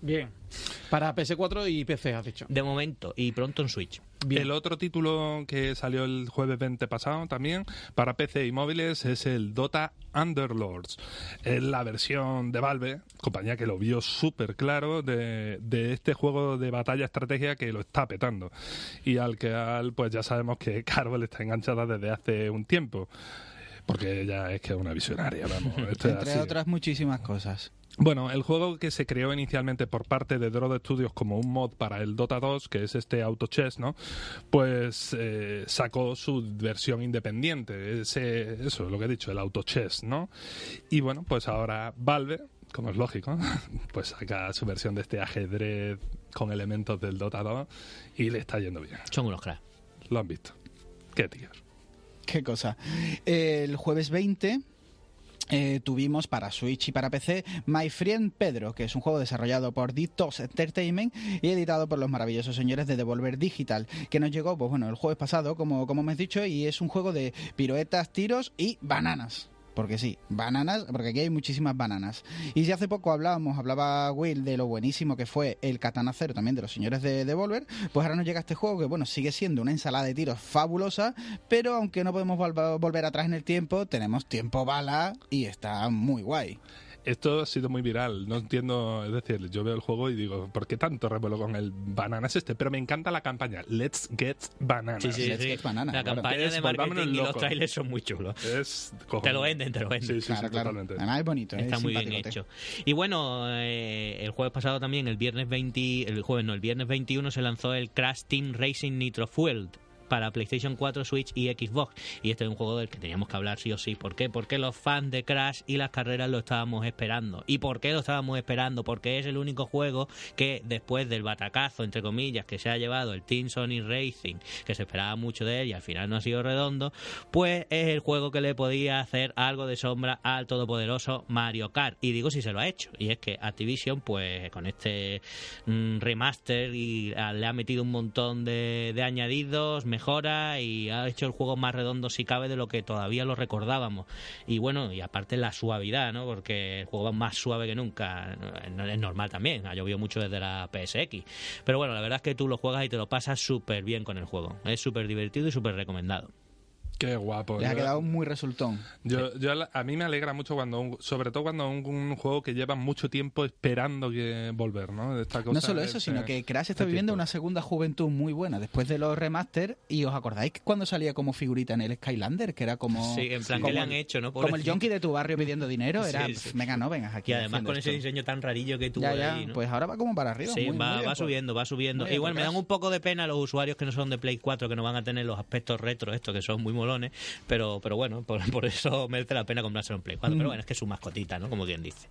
Bien. Para PS4 y PC, has dicho. De momento y pronto en Switch. El otro título que salió el jueves 20 pasado también para PC y móviles es el Dota Underlords. Es la versión de Valve, compañía que lo vio súper claro de, de este juego de batalla estrategia que lo está petando. Y al que al, pues ya sabemos que Carvel está enganchada desde hace un tiempo. Porque ella es que es una visionaria, vamos. Entre así. otras muchísimas cosas. Bueno, el juego que se creó inicialmente por parte de Drod Studios como un mod para el Dota 2, que es este Auto Chess, ¿no? Pues eh, sacó su versión independiente, ese, eso, lo que he dicho, el Auto Chess, ¿no? Y bueno, pues ahora Valve, como es lógico, pues saca su versión de este ajedrez con elementos del Dota 2 y le está yendo bien. Son unos cracks. Lo han visto. Qué tío. Qué cosa. El jueves 20 eh, tuvimos para Switch y para PC My Friend Pedro, que es un juego desarrollado por Ditos Entertainment y editado por los maravillosos señores de Devolver Digital, que nos llegó, pues bueno, el jueves pasado, como, como has dicho, y es un juego de piruetas, tiros y bananas. Porque sí, bananas, porque aquí hay muchísimas bananas. Y si hace poco hablábamos, hablaba Will de lo buenísimo que fue el Katana Zero también de los señores de Devolver, pues ahora nos llega este juego que, bueno, sigue siendo una ensalada de tiros fabulosa, pero aunque no podemos vol- volver atrás en el tiempo, tenemos tiempo bala y está muy guay. Esto ha sido muy viral, no entiendo, es decir, yo veo el juego y digo, ¿por qué tanto revuelo con el bananas este? Pero me encanta la campaña, Let's Get Bananas. Sí, sí, Let's sí. get banana, La claro. campaña Es de marketing y los trailers son muy chulos. Es Te lo venden, te lo venden. Sí, sí, claro, sí, claro. totalmente. Además es bonito, Está es muy bien hecho. Y bueno, eh, el jueves pasado también, el viernes 20, el jueves no, el viernes 21 se lanzó el Crash Team Racing Nitro Fueled para PlayStation 4, Switch y Xbox. Y este es un juego del que teníamos que hablar sí o sí. ¿Por qué? Porque los fans de Crash y las carreras lo estábamos esperando. ¿Y por qué lo estábamos esperando? Porque es el único juego que después del batacazo, entre comillas, que se ha llevado el Team Sony Racing, que se esperaba mucho de él y al final no ha sido redondo, pues es el juego que le podía hacer algo de sombra al todopoderoso Mario Kart. Y digo si se lo ha hecho. Y es que Activision, pues con este mm, remaster y ah, le ha metido un montón de, de añadidos, mejora y ha hecho el juego más redondo si cabe de lo que todavía lo recordábamos. Y bueno, y aparte la suavidad, ¿no? Porque el juego va más suave que nunca. Es normal también, ha llovido mucho desde la PSX. Pero bueno, la verdad es que tú lo juegas y te lo pasas súper bien con el juego. Es súper divertido y súper recomendado. Qué guapo. Les ha Yo- quedado muy resultón. Yo, yo a mí me alegra mucho cuando, un- sobre todo cuando un, un juego que lleva mucho tiempo esperando que volver, ¿no? Esta cosa No solo eso, este- sino que Crash está este viviendo tiempo. una segunda juventud muy buena después de los remaster. ¿Y os acordáis que cuando salía como figurita en el Skylander? Que era como. Sí, en plan, como ¿qué le el- han hecho, no? Como el yonki de tu barrio pidiendo dinero. Era, Sí, "Pf, sí. venga, no vengas aquí. Y además con ese esto". diseño tan rarillo que tuvo Ya, ya, ahí, ¿no? pues ahora va como para arriba. Sí, muy- va, muy bien va por- subiendo, va subiendo. Bien Igual me dan Crash. un poco de pena los usuarios que no son de Play 4, que no van a tener los aspectos retro, estos que son muy molones, pero, pero bueno, por, por eso merece la pena comprárselo en Play 4. Mm. Pero bueno, es que es su mascotita, ¿no? Como quien dice.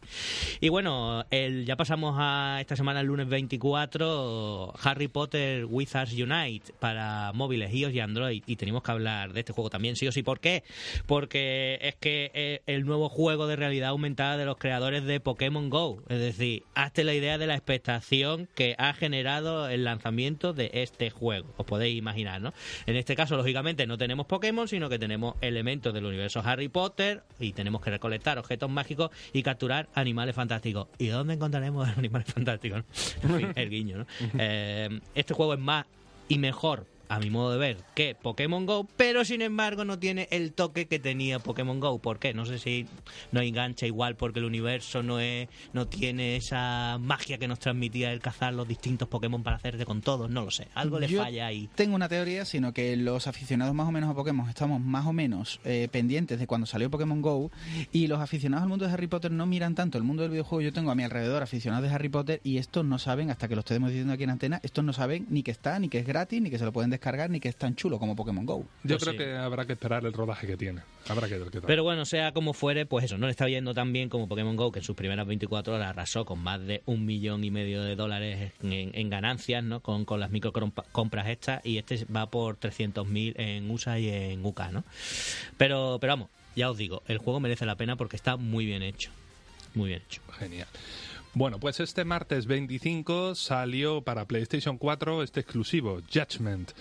Y bueno, el, ya pasamos a esta semana, el lunes 24, Harry Potter Wizards Unite para móviles, iOS y Android. Y tenemos que hablar de este juego también, sí o sí. ¿Por qué? Porque es que eh, el nuevo juego de realidad aumentada de los creadores de Pokémon Go. Es decir, hazte la idea de la expectación que ha generado el lanzamiento de este juego. Os podéis imaginar, ¿no? En este caso, lógicamente, no tenemos Pokémon, sino que tenemos elementos del universo Harry Potter y tenemos que recolectar objetos mágicos y capturar animales fantásticos. ¿Y dónde encontraremos animales fantásticos? no? En fin, el guiño, ¿no? Eh, este juego es más y mejor a mi modo de ver, que Pokémon Go, pero sin embargo no tiene el toque que tenía Pokémon Go. ¿Por qué? No sé si no engancha igual porque el universo no es, no tiene esa magia que nos transmitía el cazar los distintos Pokémon para hacerte con todos. No lo sé. Algo le Yo falla ahí. Tengo una teoría, sino que los aficionados más o menos a Pokémon estamos más o menos eh, pendientes de cuando salió Pokémon Go y los aficionados al mundo de Harry Potter no miran tanto el mundo del videojuego. Yo tengo a mi alrededor aficionados de Harry Potter y estos no saben, hasta que lo estemos diciendo aquí en antena, estos no saben ni que está, ni que es gratis, ni que se lo pueden descargar, ni que es tan chulo como Pokémon Go. Yo Pues creo sí. que habrá que esperar el rodaje que tiene. Habrá que ver qué tal. Pero bueno, sea como fuere, pues eso, no le está yendo tan bien como Pokémon Go, que en sus primeras 24 horas arrasó con más de un millón y medio de dólares en, en ganancias, ¿no? Con, con las micro compa- compras estas, y este va por 300.000 en USA y en UK, ¿no? Pero, pero vamos, ya os digo, el juego merece la pena porque está muy bien hecho. Muy bien hecho. Genial. Bueno, pues este martes 25 salió para PlayStation 4 este exclusivo, Judgment.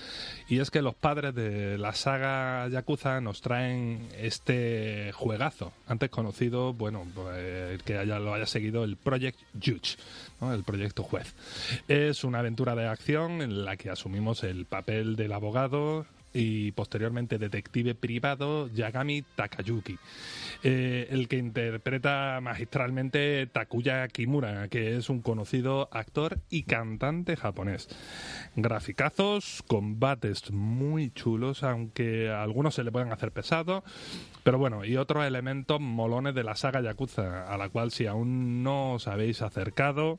Y es que los padres de la saga Yakuza nos traen este juegazo, antes conocido, bueno, pues, que haya, lo haya seguido, el Project Judge, ¿no? el proyecto juez. Es una aventura de acción en la que asumimos el papel del abogado y posteriormente detective privado Yagami Takayuki, eh, el que interpreta magistralmente Takuya Kimura, que es un conocido actor y cantante japonés. Graficazos, combates muy chulos, aunque a algunos se le pueden hacer pesados, pero bueno, y otros elementos molones de la saga Yakuza, a la cual si aún no os habéis acercado,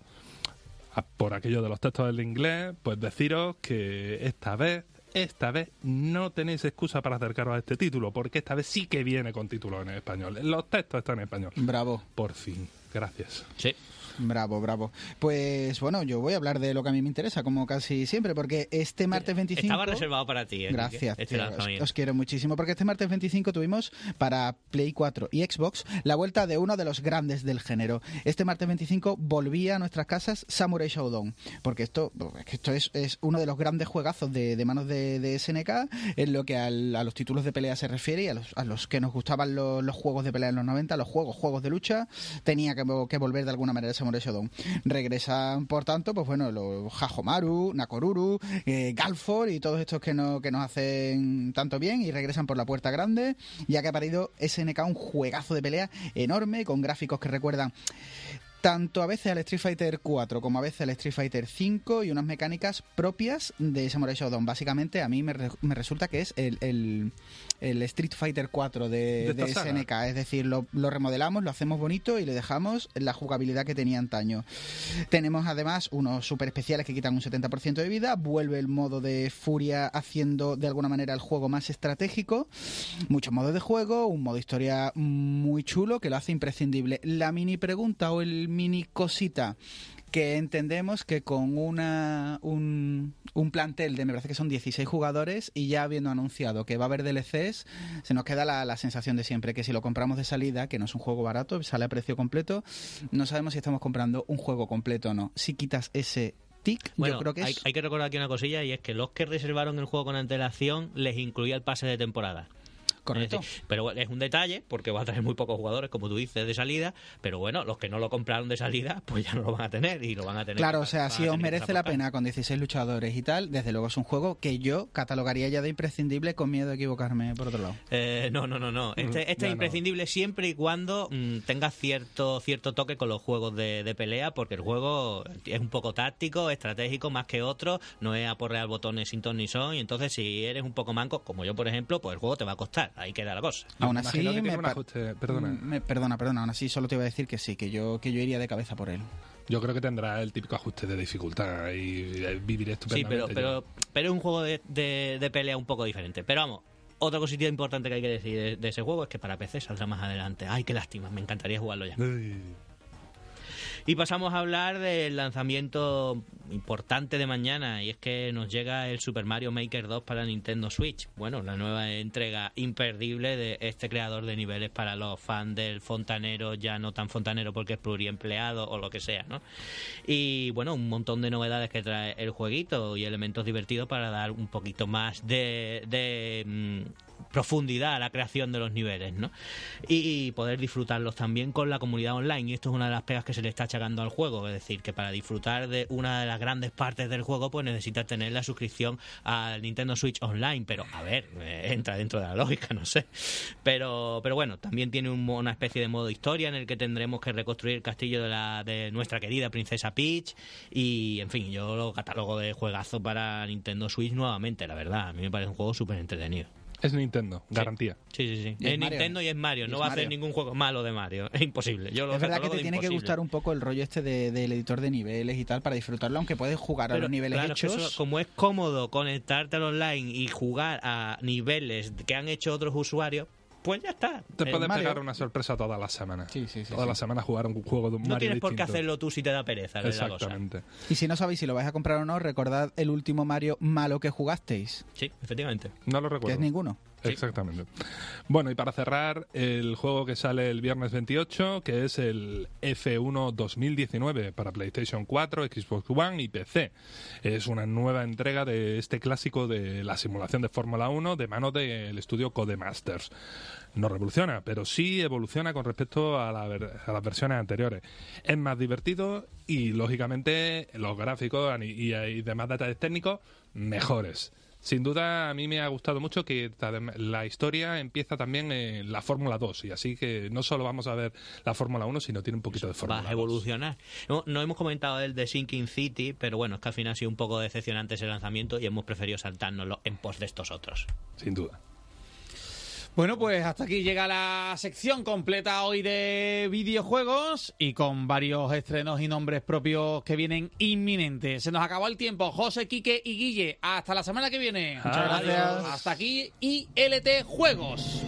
por aquello de los textos del inglés, pues deciros que esta vez, esta vez no tenéis excusa para acercaros a este título, porque esta vez sí que viene con título en español. Los textos están en español. Bravo. Por fin. Gracias. Sí. Bravo, bravo. Pues bueno, yo voy a hablar de lo que a mí me interesa, como casi siempre, porque este martes 25... Estaba reservado para ti, ¿eh, Quique? Gracias, Este tío, os, os quiero muchísimo, porque este martes 25 tuvimos para Play 4 y Xbox la vuelta de uno de los grandes del género. Este martes 25 volvía a nuestras casas Samurai Shodown, porque esto, esto es, es uno de los grandes juegazos de, de manos de, de SNK en lo que al- a los títulos de pelea se refiere y a los, a los que nos gustaban los, los juegos de pelea en los 90, los juegos, juegos de lucha, tenía que, que volver de alguna manera Regresan, por tanto, pues bueno, los Hajomaru, Nakoruru, eh, Galfor y todos estos que, no, que nos hacen tanto bien y regresan por la puerta grande, ya que ha parido SNK un juegazo de pelea enorme con gráficos que recuerdan tanto a veces al Street Fighter 4 como a veces al Street Fighter 5 y unas mecánicas propias de Samurai Shodown. Básicamente a mí me, re- me resulta que es el, el- el Street Fighter 4 de, De. SNK. Es decir, lo, lo remodelamos, lo hacemos bonito y le dejamos la jugabilidad que tenía antaño. Tenemos además unos super especiales que quitan un 70% de vida, vuelve el modo de furia haciendo de alguna manera el juego más estratégico, muchos modos de juego, un modo historia muy chulo que lo hace imprescindible. La mini pregunta o el mini cosita que entendemos que con una un, un plantel de me parece que son 16 jugadores y ya habiendo anunciado que va a haber DLCs, se nos queda la, la sensación de siempre que si lo compramos de salida, que no es un juego barato, sale a precio completo, no sabemos si estamos comprando un juego completo o no. Si quitas ese tic, Bueno, yo creo que hay, es hay que recordar aquí una cosilla y es que los que reservaron el juego con antelación les incluía el pase de temporada. Correcto. Es decir, pero es un detalle porque va a tener muy pocos jugadores, como tú dices, de salida. Pero bueno, los que no lo compraron de salida, pues ya no lo van a tener y lo van a tener. Claro, que- o sea, si os merece la pena con 16 luchadores y tal, desde luego es un juego que yo catalogaría ya de imprescindible con miedo a equivocarme, por otro lado. Eh, no, no, no, no. Este, este es no. imprescindible siempre y cuando mm, tenga cierto cierto toque con los juegos de, de pelea, porque el juego es un poco táctico, estratégico más que otro, no es aporrear botones sin ton ni son, y entonces si eres un poco manco, como yo por ejemplo, pues el juego te va a costar, ahí queda la cosa. Aún así, imagino que me tiene un ajuste- perdona. me- perdona, perdona, aún así solo te iba a decir que sí, que yo, que yo iría de cabeza por él. Yo creo que tendrá el típico ajuste de dificultad y eh, viviré Sí, estupendamente. pero, yo. pero, pero es un juego de, de- de pelea un poco diferente. Pero vamos, otra cosita importante que hay que decir de, de ese juego es que para PC saldrá más adelante. Ay, qué lástima, me encantaría jugarlo ya. Uy. Y pasamos a hablar del lanzamiento importante de mañana, y es que nos llega el Super Mario Maker 2 para Nintendo Switch. Bueno, la nueva entrega imperdible de este creador de niveles para los fans del fontanero, ya no tan fontanero porque es pluriempleado o lo que sea, ¿no? Y bueno, un montón de novedades que trae el jueguito y elementos divertidos para dar un poquito más de, de, mm, profundidad a la creación de los niveles, ¿no? Y poder disfrutarlos también con la comunidad online. Y esto es una de las pegas que se le está achacando al juego. Es decir, que para disfrutar de una de las grandes partes del juego, pues necesitas tener la suscripción al Nintendo Switch Online. Pero, a ver, eh, entra dentro de la lógica, no sé. Pero, pero bueno, también tiene un una especie de modo historia en el que tendremos que reconstruir el castillo de, la, de nuestra querida princesa Peach. Y, en fin, yo lo catalogo de juegazo para Nintendo Switch nuevamente, la verdad. A mí me parece un juego súper entretenido. Es Nintendo, garantía. Sí, sí, sí. Y es Es Mario. Nintendo y es Mario. Y No es va a hacer ningún juego malo de Mario. Es imposible. Yo lo Es verdad que te de tiene que gustar un poco el rollo este de- del editor de niveles y tal para disfrutarlo, aunque puedes jugar a los niveles claro, que hechos. eso, como es cómodo conectarte al online y jugar a niveles que han hecho otros usuarios, pues ya está. Te puede pegar una sorpresa todas las semanas. Sí, sí, sí, Todas sí. las semanas jugar un juego de un no Mario tienes por qué hacerlo tú si te da pereza. es la cosa. Exactamente. Y si no sabéis si lo vais a comprar o no, recordad el último Mario malo que jugasteis, Sí, efectivamente. No lo que recuerdo. es ninguno. Exactamente. Bueno, y para cerrar, el juego que sale el viernes 28, que es el F1 2019 para PlayStation 4, Xbox One y PC. Es una nueva entrega de este clásico de la simulación de Fórmula 1 de mano del estudio Codemasters. No revoluciona, pero sí evoluciona con respecto a las versiones anteriores. Es más divertido y, lógicamente, los gráficos y, y- y demás detalles técnicos mejores. Sin duda, a mí me ha gustado mucho que la historia empieza también en la Fórmula 2 y así que no solo vamos a ver la Fórmula 1, sino tiene un poquito de Fórmula Va a 2. evolucionar. No, no hemos comentado el de Sinking City, pero bueno, es que al final ha sido un poco decepcionante ese lanzamiento y hemos preferido saltárnoslo en pos de estos otros. Sin duda. Bueno, pues hasta aquí llega la sección completa hoy de videojuegos y con varios estrenos y nombres propios que vienen inminentes. Se nos acabó el tiempo. José, Quique y Guille, hasta la semana que viene. Muchas gracias. Hasta aquí ILT Juegos.